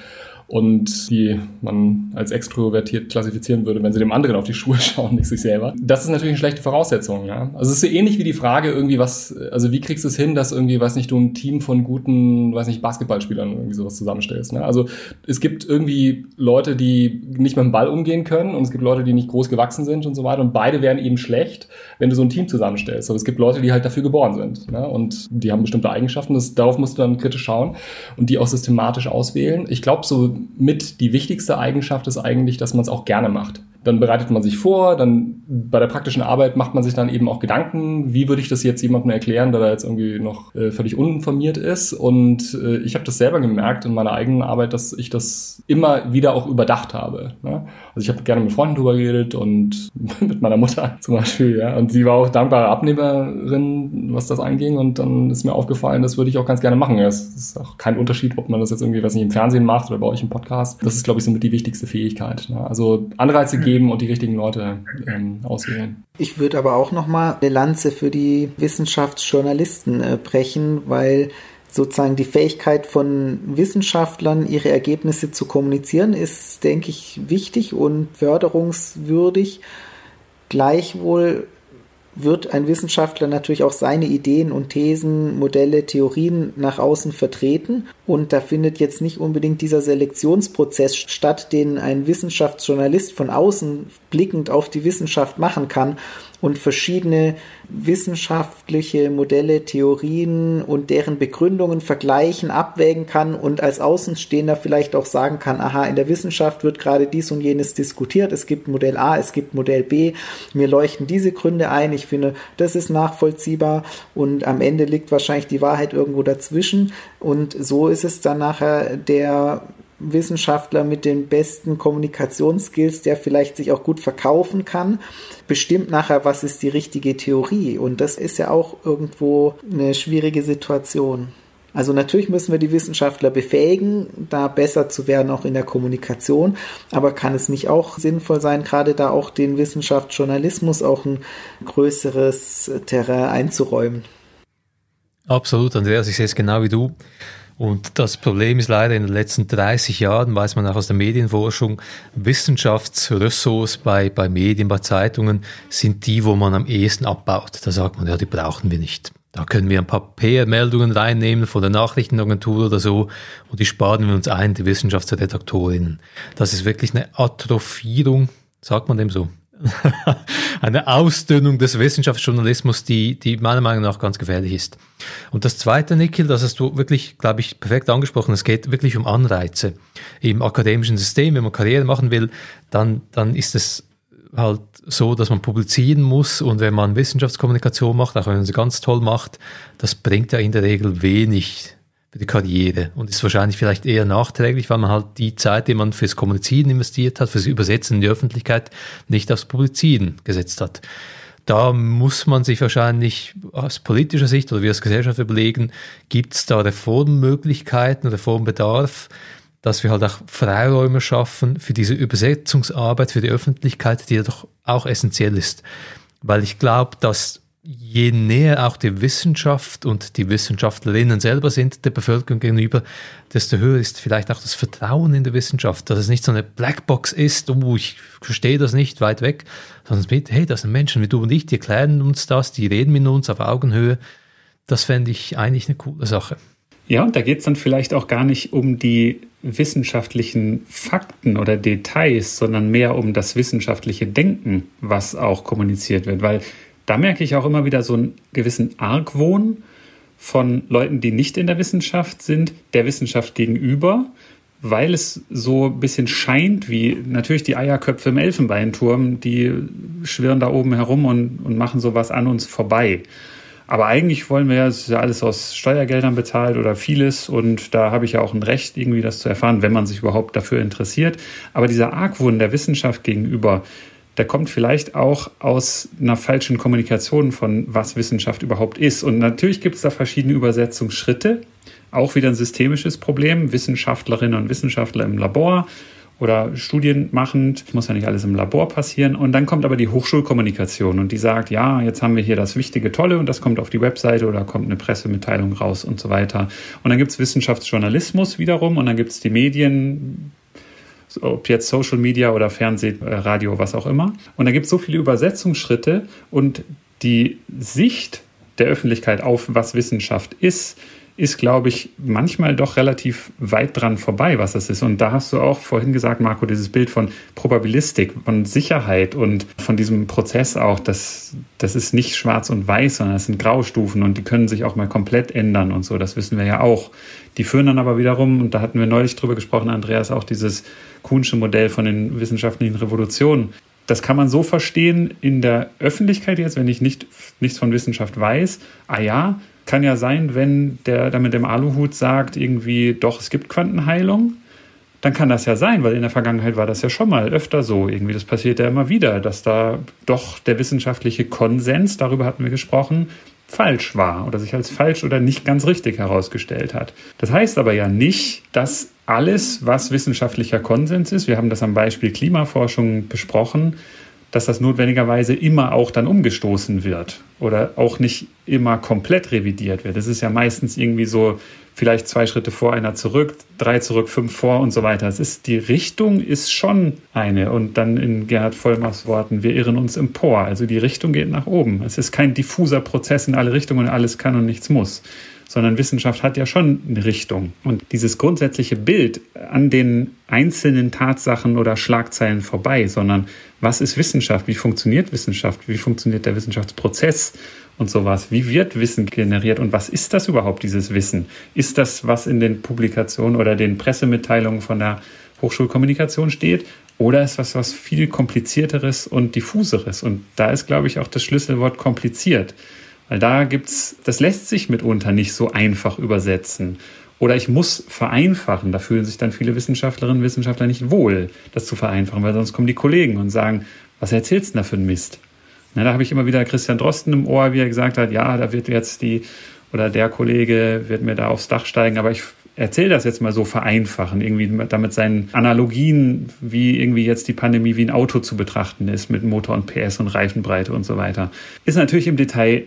und die man als extrovertiert klassifizieren würde, wenn sie dem anderen auf die Schuhe schauen, nicht sich selber. Das ist natürlich eine schlechte Voraussetzung, ja. Also es ist so ähnlich wie die Frage irgendwie, was, also wie kriegst du es hin, dass irgendwie, weiß nicht, du ein Team von guten, weiß nicht, Basketballspielern irgendwie sowas zusammenstellst, ne? Also es gibt irgendwie Leute, die nicht mit dem Ball umgehen können und es gibt Leute, die nicht groß gewachsen sind und so weiter und beide wären eben schlecht, wenn du so ein Team zusammenstellst. Aber es gibt Leute, die halt dafür geboren sind, ne? Und die haben bestimmte Eigenschaften, das, darauf musst du dann kritisch schauen und die auch systematisch auswählen. Ich glaube, so mit die wichtigste Eigenschaft ist eigentlich, dass man es auch gerne macht dann bereitet man sich vor, dann bei der praktischen Arbeit macht man sich dann eben auch Gedanken, wie würde ich das jetzt jemandem erklären, der da jetzt irgendwie noch äh, völlig uninformiert ist. Und äh, ich habe das selber gemerkt in meiner eigenen Arbeit, dass ich das immer wieder auch überdacht habe. Ne? Also ich habe gerne mit Freunden drüber geredet und mit meiner Mutter zum Beispiel, ja. Und sie war auch dankbare Abnehmerin, was das anging. Und dann ist mir aufgefallen, das würde ich auch ganz gerne machen. Es ist auch kein Unterschied, ob man das jetzt irgendwie, was nicht, im Fernsehen macht oder bei euch im Podcast. Das ist, glaube ich, somit die wichtigste Fähigkeit. Ne? Also Anreize geben und die richtigen Leute ähm, auswählen. Ich würde aber auch nochmal eine Lanze für die Wissenschaftsjournalisten äh, brechen, weil sozusagen die Fähigkeit von Wissenschaftlern, ihre Ergebnisse zu kommunizieren, ist, denke ich, wichtig und förderungswürdig. Gleichwohl wird ein Wissenschaftler natürlich auch seine Ideen und Thesen, Modelle, Theorien nach außen vertreten. Und da findet jetzt nicht unbedingt dieser Selektionsprozess statt, den ein Wissenschaftsjournalist von außen blickend auf die Wissenschaft machen kann und verschiedene wissenschaftliche Modelle, Theorien und deren Begründungen vergleichen, abwägen kann und als Außenstehender vielleicht auch sagen kann, aha, in der Wissenschaft wird gerade dies und jenes diskutiert, es gibt Modell A, es gibt Modell B, mir leuchten diese Gründe ein, ich finde, das ist nachvollziehbar. Und am Ende liegt wahrscheinlich die Wahrheit irgendwo dazwischen. Und so ist es dann nachher der Wissenschaftler mit den besten Kommunikationsskills, der vielleicht sich auch gut verkaufen kann, bestimmt nachher, was ist die richtige Theorie. Und das ist ja auch irgendwo eine schwierige Situation. Also natürlich müssen wir die Wissenschaftler befähigen, da besser zu werden, auch in der Kommunikation. Aber kann es nicht auch sinnvoll sein, gerade da auch den Wissenschaftsjournalismus auch ein größeres Terrain einzuräumen? Absolut, Andreas, ich sehe es genau wie du. Und das Problem ist leider in den letzten 30 Jahren, weiß man auch aus der Medienforschung, Wissenschaftsressorts bei, bei Medien, bei Zeitungen sind die, wo man am ehesten abbaut. Da sagt man, ja, die brauchen wir nicht. Da können wir ein paar PR-Meldungen reinnehmen von der Nachrichtenagentur oder so und die sparen wir uns ein, die Wissenschaftsredaktorinnen. Das ist wirklich eine Atrophierung, sagt man dem so, eine Ausdünnung des Wissenschaftsjournalismus, die, die meiner Meinung nach ganz gefährlich ist. Und das zweite, Nikhil, das hast du wirklich, glaube ich, perfekt angesprochen. Es geht wirklich um Anreize. Im akademischen System, wenn man Karriere machen will, dann, dann ist es halt so, dass man publizieren muss und wenn man Wissenschaftskommunikation macht, auch wenn man sie ganz toll macht, das bringt ja in der Regel wenig für die Karriere und ist wahrscheinlich vielleicht eher nachträglich, weil man halt die Zeit, die man fürs Kommunizieren investiert hat, fürs Übersetzen in die Öffentlichkeit, nicht aufs Publizieren gesetzt hat. Da muss man sich wahrscheinlich aus politischer Sicht oder wir als Gesellschaft überlegen, gibt es da Reformmöglichkeiten, Reformbedarf, dass wir halt auch Freiräume schaffen für diese Übersetzungsarbeit für die Öffentlichkeit, die ja doch auch essentiell ist. Weil ich glaube, dass je näher auch die Wissenschaft und die Wissenschaftlerinnen selber sind der Bevölkerung gegenüber, desto höher ist vielleicht auch das Vertrauen in die Wissenschaft, dass es nicht so eine Blackbox ist, oh, ich verstehe das nicht, weit weg, sondern mit, hey, das sind Menschen wie du und ich, die erklären uns das, die reden mit uns auf Augenhöhe. Das fände ich eigentlich eine coole Sache. Ja, und da geht es dann vielleicht auch gar nicht um die wissenschaftlichen Fakten oder Details, sondern mehr um das wissenschaftliche Denken, was auch kommuniziert wird. Weil da merke ich auch immer wieder so einen gewissen Argwohn von Leuten, die nicht in der Wissenschaft sind, der Wissenschaft gegenüber, weil es so ein bisschen scheint wie natürlich die Eierköpfe im Elfenbeinturm, die schwirren da oben herum und, und machen sowas an uns vorbei. Aber eigentlich wollen wir ja, es ist ja alles aus Steuergeldern bezahlt oder vieles und da habe ich ja auch ein Recht, irgendwie das zu erfahren, wenn man sich überhaupt dafür interessiert. Aber dieser Argwohn der Wissenschaft gegenüber, der kommt vielleicht auch aus einer falschen Kommunikation von, was Wissenschaft überhaupt ist. Und natürlich gibt es da verschiedene Übersetzungsschritte. Auch wieder ein systemisches Problem. Wissenschaftlerinnen und Wissenschaftler im Labor oder Studien machend. Muss ja nicht alles im Labor passieren. Und dann kommt aber die Hochschulkommunikation und die sagt, ja, jetzt haben wir hier das wichtige Tolle und das kommt auf die Webseite oder kommt eine Pressemitteilung raus und so weiter. Und dann gibt es Wissenschaftsjournalismus wiederum und dann gibt es die Medien, ob jetzt Social Media oder Fernsehen, äh, Radio, was auch immer. Und da gibt es so viele Übersetzungsschritte und die Sicht der Öffentlichkeit auf, was Wissenschaft ist, ist, glaube ich, manchmal doch relativ weit dran vorbei, was das ist. Und da hast du auch vorhin gesagt, Marco, dieses Bild von Probabilistik, von Sicherheit und von diesem Prozess auch, das, das ist nicht schwarz und weiß, sondern es sind Graustufen und die können sich auch mal komplett ändern und so. Das wissen wir ja auch. Die führen dann aber wiederum, und da hatten wir neulich drüber gesprochen, Andreas, auch dieses Kuhnsche Modell von den wissenschaftlichen Revolutionen. Das kann man so verstehen in der Öffentlichkeit jetzt, wenn ich nicht, nichts von Wissenschaft weiß. Ah ja, kann ja sein, wenn der da mit dem Aluhut sagt, irgendwie, doch, es gibt Quantenheilung, dann kann das ja sein, weil in der Vergangenheit war das ja schon mal öfter so. Irgendwie, das passiert ja immer wieder, dass da doch der wissenschaftliche Konsens, darüber hatten wir gesprochen, falsch war oder sich als falsch oder nicht ganz richtig herausgestellt hat. Das heißt aber ja nicht, dass alles, was wissenschaftlicher Konsens ist, wir haben das am Beispiel Klimaforschung besprochen, dass das notwendigerweise immer auch dann umgestoßen wird oder auch nicht immer komplett revidiert wird. Das ist ja meistens irgendwie so vielleicht zwei Schritte vor, einer zurück, drei zurück, fünf vor und so weiter. Es ist, die Richtung ist schon eine und dann in Gerhard Vollmachs Worten, wir irren uns empor. Also die Richtung geht nach oben. Es ist kein diffuser Prozess in alle Richtungen, alles kann und nichts muss sondern Wissenschaft hat ja schon eine Richtung. Und dieses grundsätzliche Bild an den einzelnen Tatsachen oder Schlagzeilen vorbei, sondern was ist Wissenschaft? Wie funktioniert Wissenschaft? Wie funktioniert der Wissenschaftsprozess? Und sowas. Wie wird Wissen generiert und was ist das überhaupt, dieses Wissen? Ist das, was in den Publikationen oder den Pressemitteilungen von der Hochschulkommunikation steht? Oder ist das was viel komplizierteres und diffuseres? Und da ist, glaube ich, auch das Schlüsselwort kompliziert. Weil da gibt's, das lässt sich mitunter nicht so einfach übersetzen. Oder ich muss vereinfachen. Da fühlen sich dann viele Wissenschaftlerinnen und Wissenschaftler nicht wohl, das zu vereinfachen, weil sonst kommen die Kollegen und sagen, was erzählst du da für ein Mist? Na, da habe ich immer wieder Christian Drosten im Ohr, wie er gesagt hat, ja, da wird jetzt die oder der Kollege wird mir da aufs Dach steigen, aber ich erzähle das jetzt mal so vereinfachen, irgendwie damit seinen Analogien, wie irgendwie jetzt die Pandemie wie ein Auto zu betrachten ist, mit Motor und PS und Reifenbreite und so weiter. Ist natürlich im Detail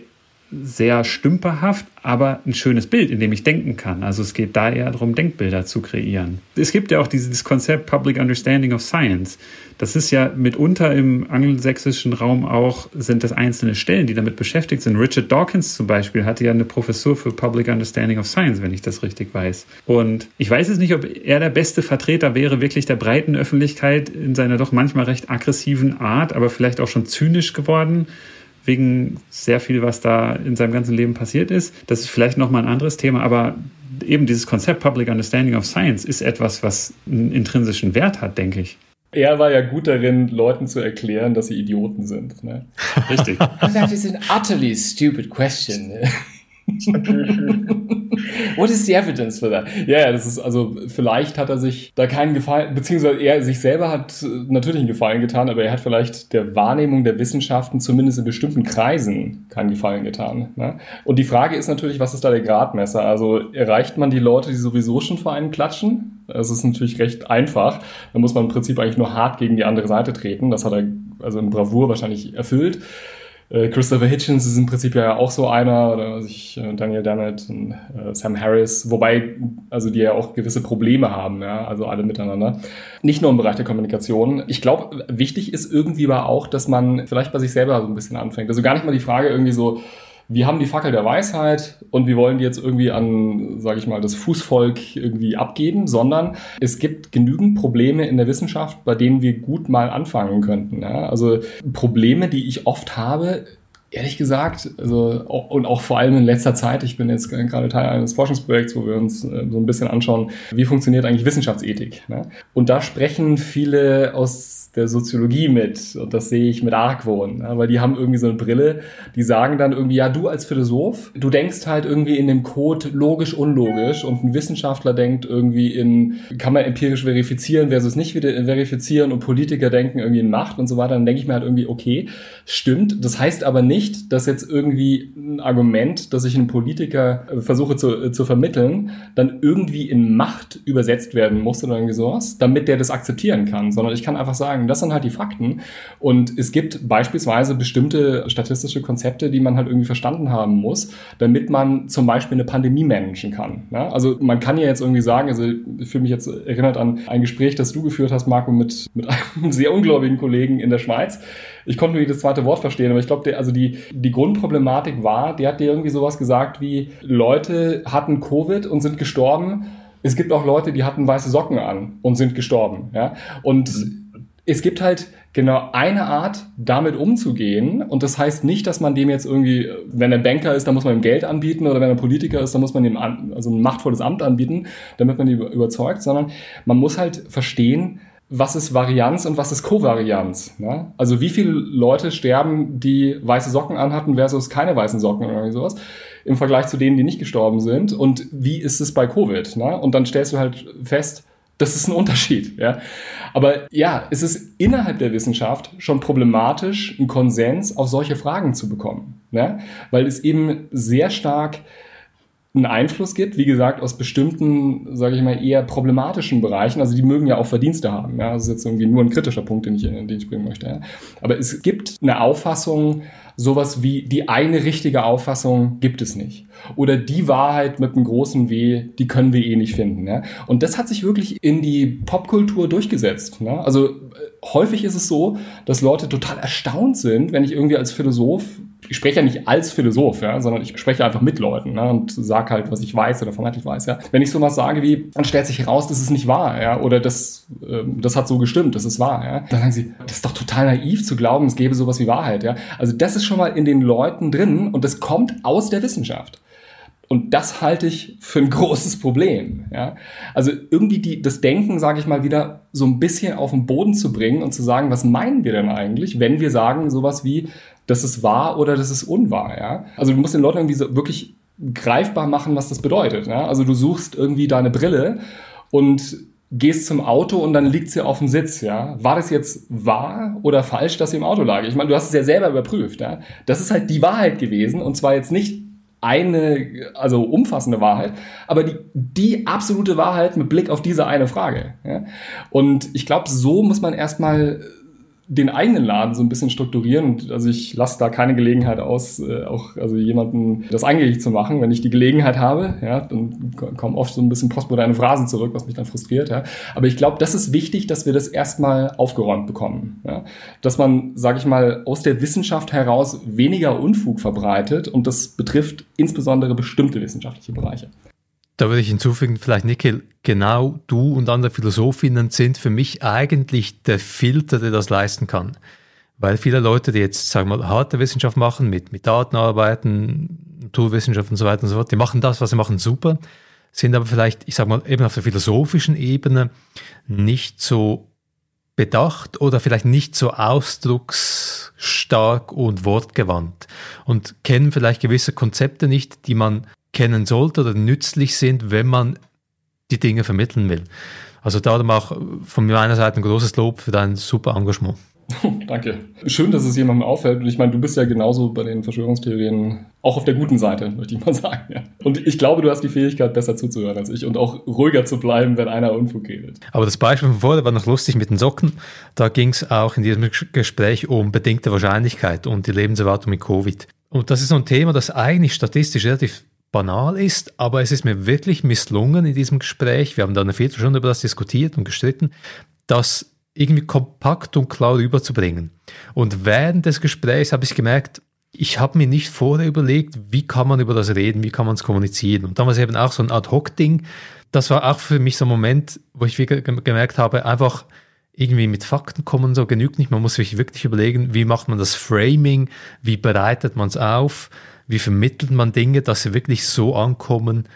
sehr stümperhaft, aber ein schönes Bild, in dem ich denken kann. Also es geht da eher darum, Denkbilder zu kreieren. Es gibt ja auch dieses Konzept Public Understanding of Science. Das ist ja mitunter im angelsächsischen Raum auch, sind das einzelne Stellen, die damit beschäftigt sind. Richard Dawkins zum Beispiel hatte ja eine Professur für Public Understanding of Science, wenn ich das richtig weiß. Und ich weiß jetzt nicht, ob er der beste Vertreter wäre, wirklich der breiten Öffentlichkeit in seiner doch manchmal recht aggressiven Art, aber vielleicht auch schon zynisch geworden wegen sehr viel, was da in seinem ganzen Leben passiert ist. Das ist vielleicht nochmal ein anderes Thema, aber eben dieses Konzept Public Understanding of Science ist etwas, was einen intrinsischen Wert hat, denke ich. Er war ja gut darin, Leuten zu erklären, dass sie Idioten sind. Ne? Richtig. That is an utterly stupid question. What is the evidence for that? Ja, yeah, das ist also, vielleicht hat er sich da keinen Gefallen, beziehungsweise er sich selber hat natürlich einen Gefallen getan, aber er hat vielleicht der Wahrnehmung der Wissenschaften zumindest in bestimmten Kreisen keinen Gefallen getan. Ne? Und die Frage ist natürlich, was ist da der Gradmesser? Also erreicht man die Leute, die sowieso schon vor einem klatschen? Das ist natürlich recht einfach. Da muss man im Prinzip eigentlich nur hart gegen die andere Seite treten. Das hat er also in Bravour wahrscheinlich erfüllt. Äh, Christopher Hitchens ist im Prinzip ja auch so einer, oder was ich, äh, Daniel Dennett und äh, Sam Harris, wobei, also die ja auch gewisse Probleme haben, ja, also alle miteinander. Nicht nur im Bereich der Kommunikation. Ich glaube, wichtig ist irgendwie aber auch, dass man vielleicht bei sich selber so ein bisschen anfängt. Also gar nicht mal die Frage irgendwie so, wir haben die Fackel der Weisheit und wir wollen die jetzt irgendwie an, sage ich mal, das Fußvolk irgendwie abgeben, sondern es gibt genügend Probleme in der Wissenschaft, bei denen wir gut mal anfangen könnten. Ja? Also Probleme, die ich oft habe, ehrlich gesagt, also und auch vor allem in letzter Zeit, ich bin jetzt gerade Teil eines Forschungsprojekts, wo wir uns äh, so ein bisschen anschauen, wie funktioniert eigentlich Wissenschaftsethik. Ne? Und da sprechen viele aus der Soziologie mit. Und das sehe ich mit Argwohn, weil die haben irgendwie so eine Brille, die sagen dann irgendwie, ja, du als Philosoph, du denkst halt irgendwie in dem Code logisch, unlogisch und ein Wissenschaftler denkt irgendwie in, kann man empirisch verifizieren versus nicht verifizieren und Politiker denken irgendwie in Macht und so weiter, dann denke ich mir halt irgendwie, okay, stimmt, das heißt aber nicht, dass jetzt irgendwie ein Argument, das ich einem Politiker äh, versuche zu, äh, zu vermitteln, dann irgendwie in Macht übersetzt werden muss oder irgendwie sowas, damit der das akzeptieren kann, sondern ich kann einfach sagen, sagen, das sind halt die Fakten. Und es gibt beispielsweise bestimmte statistische Konzepte, die man halt irgendwie verstanden haben muss, damit man zum Beispiel eine Pandemie managen kann. Ja? Also man kann ja jetzt irgendwie sagen, also ich fühle mich jetzt erinnert an ein Gespräch, das du geführt hast, Marco, mit, mit einem sehr ungläubigen Kollegen in der Schweiz. Ich konnte nur jedes zweite Wort verstehen, aber ich glaube, also die, die Grundproblematik war, der hat dir irgendwie sowas gesagt wie, Leute hatten Covid und sind gestorben. Es gibt auch Leute, die hatten weiße Socken an und sind gestorben. Ja? Und mhm es gibt halt genau eine Art, damit umzugehen. Und das heißt nicht, dass man dem jetzt irgendwie, wenn er Banker ist, dann muss man ihm Geld anbieten oder wenn er Politiker ist, dann muss man ihm an, also ein machtvolles Amt anbieten, damit man ihn überzeugt, sondern man muss halt verstehen, was ist Varianz und was ist Kovarianz. Ne? Also wie viele Leute sterben, die weiße Socken anhatten versus keine weißen Socken oder irgendwie sowas im Vergleich zu denen, die nicht gestorben sind. Und wie ist es bei Covid? Ne? Und dann stellst du halt fest, das ist ein Unterschied. Ja? Aber ja, es ist innerhalb der Wissenschaft schon problematisch, einen Konsens auf solche Fragen zu bekommen. Ja? Weil es eben sehr stark einen Einfluss gibt, wie gesagt, aus bestimmten, sage ich mal, eher problematischen Bereichen. Also die mögen ja auch Verdienste haben. Ja? Das ist jetzt irgendwie nur ein kritischer Punkt, den ich, den ich bringen möchte. Ja? Aber es gibt eine Auffassung, sowas wie die eine richtige Auffassung gibt es nicht. Oder die Wahrheit mit einem großen W, die können wir eh nicht finden. Ja? Und das hat sich wirklich in die Popkultur durchgesetzt. Ne? Also äh, häufig ist es so, dass Leute total erstaunt sind, wenn ich irgendwie als Philosoph ich spreche ja nicht als Philosoph, ja, sondern ich spreche einfach mit Leuten ne, und sage halt, was ich weiß oder vermeintlich weiß. Ja. Wenn ich sowas sage wie, dann stellt sich heraus, das ist nicht wahr, ja, oder das, äh, das hat so gestimmt, das ist wahr, ja, dann sagen sie, das ist doch total naiv zu glauben, es gäbe sowas wie Wahrheit, ja. Also das ist schon mal in den Leuten drin und das kommt aus der Wissenschaft. Und das halte ich für ein großes Problem. Ja? Also irgendwie die, das Denken, sage ich mal, wieder so ein bisschen auf den Boden zu bringen und zu sagen, was meinen wir denn eigentlich, wenn wir sagen sowas wie, das ist wahr oder das ist unwahr. Ja? Also du musst den Leuten irgendwie so wirklich greifbar machen, was das bedeutet. Ja? Also du suchst irgendwie deine Brille und gehst zum Auto und dann liegt sie auf dem Sitz, ja. War das jetzt wahr oder falsch, dass sie im Auto lag? Ich meine, du hast es ja selber überprüft, ja. Das ist halt die Wahrheit gewesen und zwar jetzt nicht eine, also umfassende Wahrheit, aber die, die absolute Wahrheit mit Blick auf diese eine Frage. Ja? Und ich glaube, so muss man erstmal den eigenen Laden so ein bisschen strukturieren. Also ich lasse da keine Gelegenheit aus, äh, auch also jemanden das eingängig zu machen. Wenn ich die Gelegenheit habe, ja, dann kommen oft so ein bisschen postmoderne Phrasen zurück, was mich dann frustriert. Ja. Aber ich glaube, das ist wichtig, dass wir das erstmal aufgeräumt bekommen. Ja. Dass man, sage ich mal, aus der Wissenschaft heraus weniger Unfug verbreitet und das betrifft insbesondere bestimmte wissenschaftliche Bereiche. Da würde ich hinzufügen, vielleicht Nickel, genau du und andere Philosophinnen sind für mich eigentlich der Filter, der das leisten kann. Weil viele Leute, die jetzt, sagen wir mal, harte Wissenschaft machen, mit, mit Daten arbeiten, Naturwissenschaft und so weiter und so fort, die machen das, was sie machen, super, sind aber vielleicht, ich sag mal, eben auf der philosophischen Ebene nicht so bedacht oder vielleicht nicht so ausdrucksstark und wortgewandt und kennen vielleicht gewisse Konzepte nicht, die man kennen sollte oder nützlich sind, wenn man die Dinge vermitteln will. Also darum auch von meiner Seite ein großes Lob für dein super Engagement. Danke. Schön, dass es jemandem auffällt. Und ich meine, du bist ja genauso bei den Verschwörungstheorien auch auf der guten Seite, möchte ich mal sagen. Ja. Und ich glaube, du hast die Fähigkeit, besser zuzuhören als ich und auch ruhiger zu bleiben, wenn einer Unfug redet. Aber das Beispiel von vorher war noch lustig mit den Socken. Da ging es auch in diesem Gespräch um bedingte Wahrscheinlichkeit und die Lebenserwartung mit Covid. Und das ist so ein Thema, das eigentlich statistisch relativ banal ist, aber es ist mir wirklich misslungen in diesem Gespräch, wir haben da eine Viertelstunde über das diskutiert und gestritten, das irgendwie kompakt und klar rüberzubringen. Und während des Gesprächs habe ich gemerkt, ich habe mir nicht vorher überlegt, wie kann man über das reden, wie kann man es kommunizieren. Und damals eben auch so ein Ad-Hoc-Ding. Das war auch für mich so ein Moment, wo ich gemerkt habe, einfach irgendwie mit Fakten kommen so genügt nicht. Man muss sich wirklich überlegen, wie macht man das Framing, wie bereitet man es auf, wie vermittelt man Dinge, dass sie wirklich so ankommen,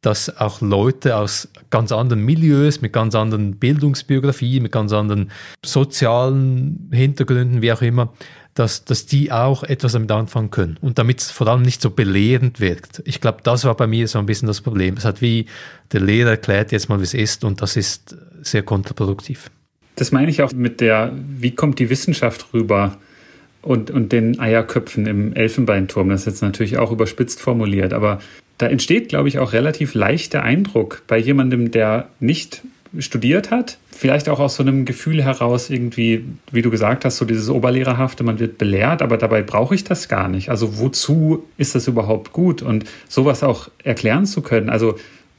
dass auch Leute aus ganz anderen Milieus, mit ganz anderen Bildungsbiografien, mit ganz anderen sozialen Hintergründen, wie auch immer, dass, dass die auch etwas damit anfangen können und damit es vor allem nicht so belehrend wirkt. Ich glaube, das war bei mir so ein bisschen das Problem. Es hat wie der Lehrer erklärt jetzt mal, wie es ist und das ist sehr kontraproduktiv. Das meine ich auch mit der, wie kommt die Wissenschaft rüber und, und den Eierköpfen im Elfenbeinturm. Das ist jetzt natürlich auch überspitzt formuliert, aber da entsteht, glaube ich, auch relativ leicht der Eindruck bei jemandem, der nicht studiert hat, vielleicht auch aus so einem Gefühl heraus irgendwie, wie du gesagt hast, so dieses Oberlehrerhafte, man wird belehrt, aber dabei brauche ich das gar nicht. Also wozu ist das überhaupt gut? Und sowas auch erklären zu können. Also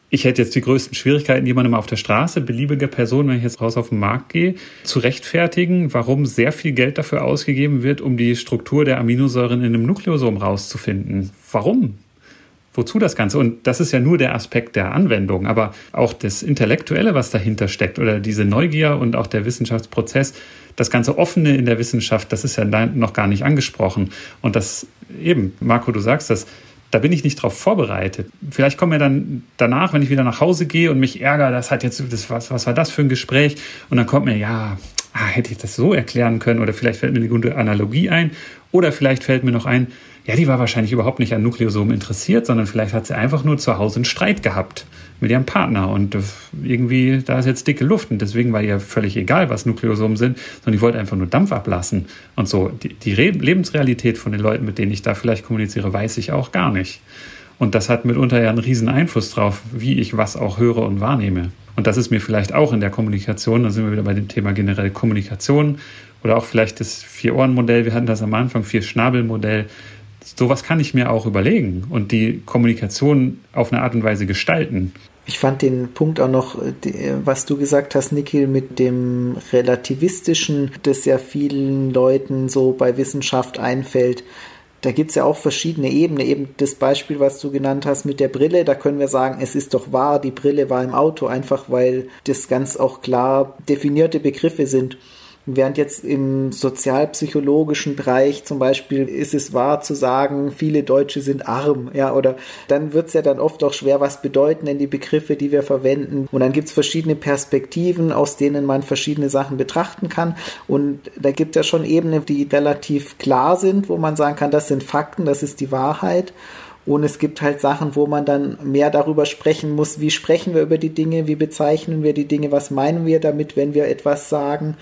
ich hätte jetzt die größten Schwierigkeiten, jemandem auf der Straße, beliebige Person, wenn ich jetzt raus auf den Markt gehe, zu rechtfertigen, warum sehr viel Geld dafür ausgegeben wird, um die Struktur der Aminosäuren in einem Nukleosom rauszufinden. Warum? wozu das Ganze? Und das ist ja nur der Aspekt der Anwendung, aber auch das Intellektuelle, was dahinter steckt oder diese Neugier und auch der Wissenschaftsprozess, das ganze Offene in der Wissenschaft, das ist ja noch gar nicht angesprochen. Und das eben, Marco, du sagst das, da bin ich nicht drauf vorbereitet. Vielleicht kommen mir dann danach, wenn ich wieder nach Hause gehe und mich ärgere, das hat jetzt, das, was, was war das für ein Gespräch? Und dann kommt mir, ja, ah, hätte ich das so erklären können oder vielleicht fällt mir eine gute Analogie ein oder vielleicht fällt mir noch ein, ja, die war wahrscheinlich überhaupt nicht an Nukleosomen interessiert, sondern vielleicht hat sie einfach nur zu Hause einen Streit gehabt mit ihrem Partner und irgendwie, da ist jetzt dicke Luft und deswegen war ihr völlig egal, was Nukleosomen sind, sondern die wollte einfach nur Dampf ablassen und so. Die, die Lebensrealität von den Leuten, mit denen ich da vielleicht kommuniziere, weiß ich auch gar nicht. Und das hat mitunter ja einen riesen Einfluss drauf, wie ich was auch höre und wahrnehme. Und das ist mir vielleicht auch in der Kommunikation, da sind wir wieder bei dem Thema generell Kommunikation oder auch vielleicht das Vier-Ohren-Modell, wir hatten das am Anfang, Vier-Schnabel-Modell, sowas kann ich mir auch überlegen und die Kommunikation auf eine Art und Weise gestalten. Ich fand den Punkt auch noch, was du gesagt hast, Nikhil, mit dem Relativistischen, das ja vielen Leuten so bei Wissenschaft einfällt. Da gibt es ja auch verschiedene Ebenen. Eben das Beispiel, was du genannt hast mit der Brille, da können wir sagen, es ist doch wahr, die Brille war im Auto, einfach weil das ganz auch klar definierte Begriffe sind. Während jetzt im sozialpsychologischen Bereich zum Beispiel ist es wahr zu sagen, viele Deutsche sind arm, ja, oder dann wird es ja dann oft auch schwer, was bedeuten denn die Begriffe, die wir verwenden. Und dann gibt es verschiedene Perspektiven, aus denen man verschiedene Sachen betrachten kann. Und da gibt es ja schon Ebenen, die relativ klar sind, wo man sagen kann, das sind Fakten, das ist die Wahrheit. Und es gibt halt Sachen, wo man dann mehr darüber sprechen muss, wie sprechen wir über die Dinge, wie bezeichnen wir die Dinge, was meinen wir damit, wenn wir etwas sagen.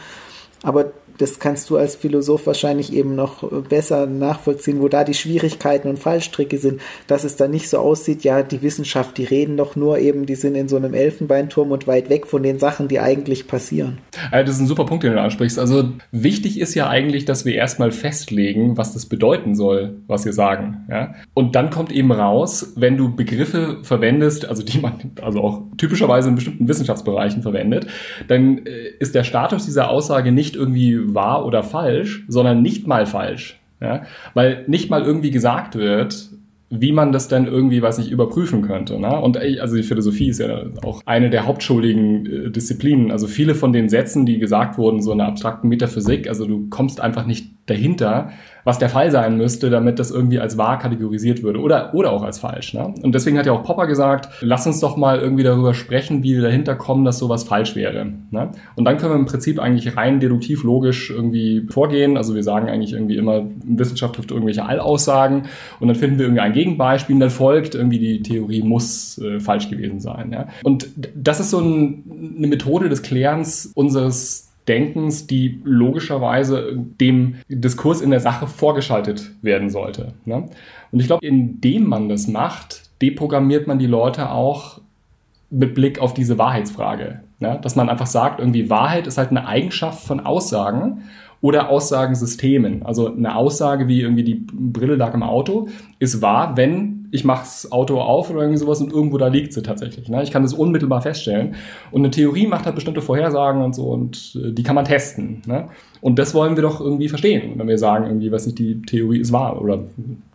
Aber das kannst du als Philosoph wahrscheinlich eben noch besser nachvollziehen, wo da die Schwierigkeiten und Fallstricke sind, dass es dann nicht so aussieht, ja, die Wissenschaft, die reden doch nur eben, die sind in so einem Elfenbeinturm und weit weg von den Sachen, die eigentlich passieren. Also das ist ein super Punkt, den du ansprichst. Also wichtig ist ja eigentlich, dass wir erstmal festlegen, was das bedeuten soll, was wir sagen. Ja? Und dann kommt eben raus, wenn du Begriffe verwendest, also die man also auch typischerweise in bestimmten Wissenschaftsbereichen verwendet, dann äh, ist der Status dieser Aussage nicht irgendwie wahr oder falsch, sondern nicht mal falsch. Ja? Weil nicht mal irgendwie gesagt wird, wie man das denn irgendwie, weiß nicht, überprüfen könnte. Ne? Und also die Philosophie ist ja auch eine der hauptschuldigen äh, Disziplinen. Also viele von den Sätzen, die gesagt wurden, so in der abstrakten Metaphysik, also du kommst einfach nicht dahinter, was der Fall sein müsste, damit das irgendwie als wahr kategorisiert würde oder, oder auch als falsch. Ne? Und deswegen hat ja auch Popper gesagt, lass uns doch mal irgendwie darüber sprechen, wie wir dahinter kommen, dass sowas falsch wäre. Ne? Und dann können wir im Prinzip eigentlich rein deduktiv logisch irgendwie vorgehen. Also wir sagen eigentlich irgendwie immer, Wissenschaft trifft irgendwelche Allaussagen und dann finden wir irgendwie ein Gegenbeispiel und dann folgt irgendwie die Theorie muss äh, falsch gewesen sein. Ja? Und das ist so ein, eine Methode des Klärens unseres Denkens, die logischerweise dem Diskurs in der Sache vorgeschaltet werden sollte. Ne? Und ich glaube, indem man das macht, deprogrammiert man die Leute auch mit Blick auf diese Wahrheitsfrage. Ne? Dass man einfach sagt, irgendwie Wahrheit ist halt eine Eigenschaft von Aussagen oder Aussagensystemen. Also eine Aussage wie irgendwie die Brille lag im Auto ist wahr, wenn ich mache das Auto auf oder irgendwie sowas und irgendwo da liegt sie tatsächlich. Ne? Ich kann das unmittelbar feststellen. Und eine Theorie macht halt bestimmte Vorhersagen und so und äh, die kann man testen. Ne? Und das wollen wir doch irgendwie verstehen, wenn wir sagen, irgendwie, was nicht die Theorie ist wahr oder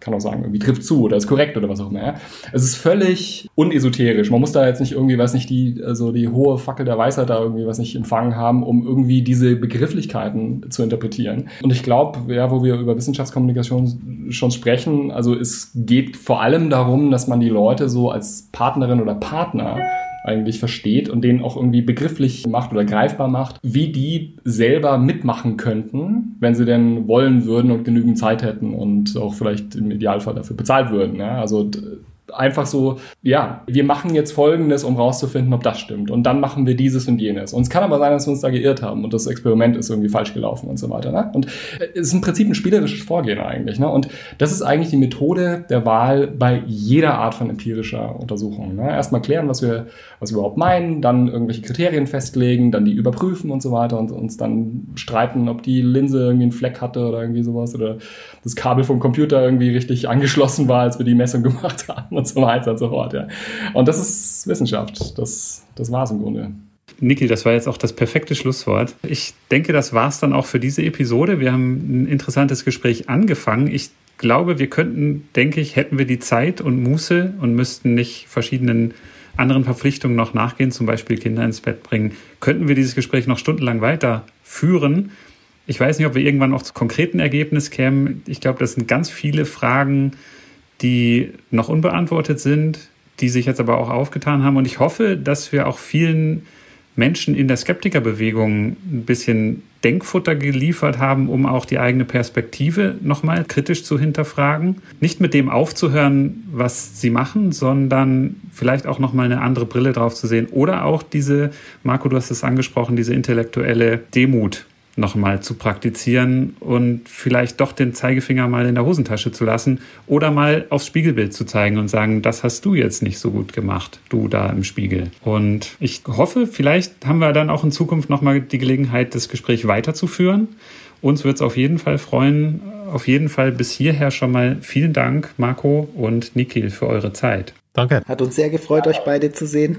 kann auch sagen, irgendwie trifft zu oder ist korrekt oder was auch immer. Ja? Es ist völlig unesoterisch. Man muss da jetzt nicht irgendwie, was nicht die, also die hohe Fackel der Weisheit da irgendwie was nicht empfangen haben, um irgendwie diese Begrifflichkeiten zu interpretieren. Und ich glaube, ja, wo wir über Wissenschaftskommunikation schon sprechen, also es geht vor allem darum, dass man die Leute so als Partnerin oder Partner eigentlich versteht und denen auch irgendwie begrifflich macht oder greifbar macht, wie die selber mitmachen könnten, wenn sie denn wollen würden und genügend Zeit hätten und auch vielleicht im Idealfall dafür bezahlt würden. Ja? Also einfach so, ja, wir machen jetzt Folgendes, um rauszufinden, ob das stimmt. Und dann machen wir dieses und jenes. Und es kann aber sein, dass wir uns da geirrt haben und das Experiment ist irgendwie falsch gelaufen und so weiter. Ne? Und es ist im Prinzip ein spielerisches Vorgehen eigentlich. Ne? Und das ist eigentlich die Methode der Wahl bei jeder Art von empirischer Untersuchung. Ne? Erstmal klären, was wir, was wir überhaupt meinen, dann irgendwelche Kriterien festlegen, dann die überprüfen und so weiter und uns dann streiten, ob die Linse irgendwie einen Fleck hatte oder irgendwie sowas oder das Kabel vom Computer irgendwie richtig angeschlossen war, als wir die Messung gemacht haben und so weiter und so fort. Ja. Und das ist Wissenschaft. Das, das war es im Grunde. Niki, das war jetzt auch das perfekte Schlusswort. Ich denke, das war es dann auch für diese Episode. Wir haben ein interessantes Gespräch angefangen. Ich glaube, wir könnten, denke ich, hätten wir die Zeit und Muße und müssten nicht verschiedenen anderen Verpflichtungen noch nachgehen, zum Beispiel Kinder ins Bett bringen, könnten wir dieses Gespräch noch stundenlang weiterführen. Ich weiß nicht, ob wir irgendwann auch zu konkreten Ergebnissen kämen. Ich glaube, das sind ganz viele Fragen, die noch unbeantwortet sind, die sich jetzt aber auch aufgetan haben. Und ich hoffe, dass wir auch vielen Menschen in der Skeptikerbewegung ein bisschen Denkfutter geliefert haben, um auch die eigene Perspektive nochmal kritisch zu hinterfragen. Nicht mit dem aufzuhören, was sie machen, sondern vielleicht auch nochmal eine andere Brille drauf zu sehen. Oder auch diese, Marco, du hast es angesprochen, diese intellektuelle Demut nochmal zu praktizieren und vielleicht doch den Zeigefinger mal in der Hosentasche zu lassen oder mal aufs Spiegelbild zu zeigen und sagen, das hast du jetzt nicht so gut gemacht, du da im Spiegel. Und ich hoffe, vielleicht haben wir dann auch in Zukunft nochmal die Gelegenheit, das Gespräch weiterzuführen. Uns wird es auf jeden Fall freuen. Auf jeden Fall bis hierher schon mal vielen Dank, Marco und Nikil, für eure Zeit. Danke. Hat uns sehr gefreut, euch beide zu sehen.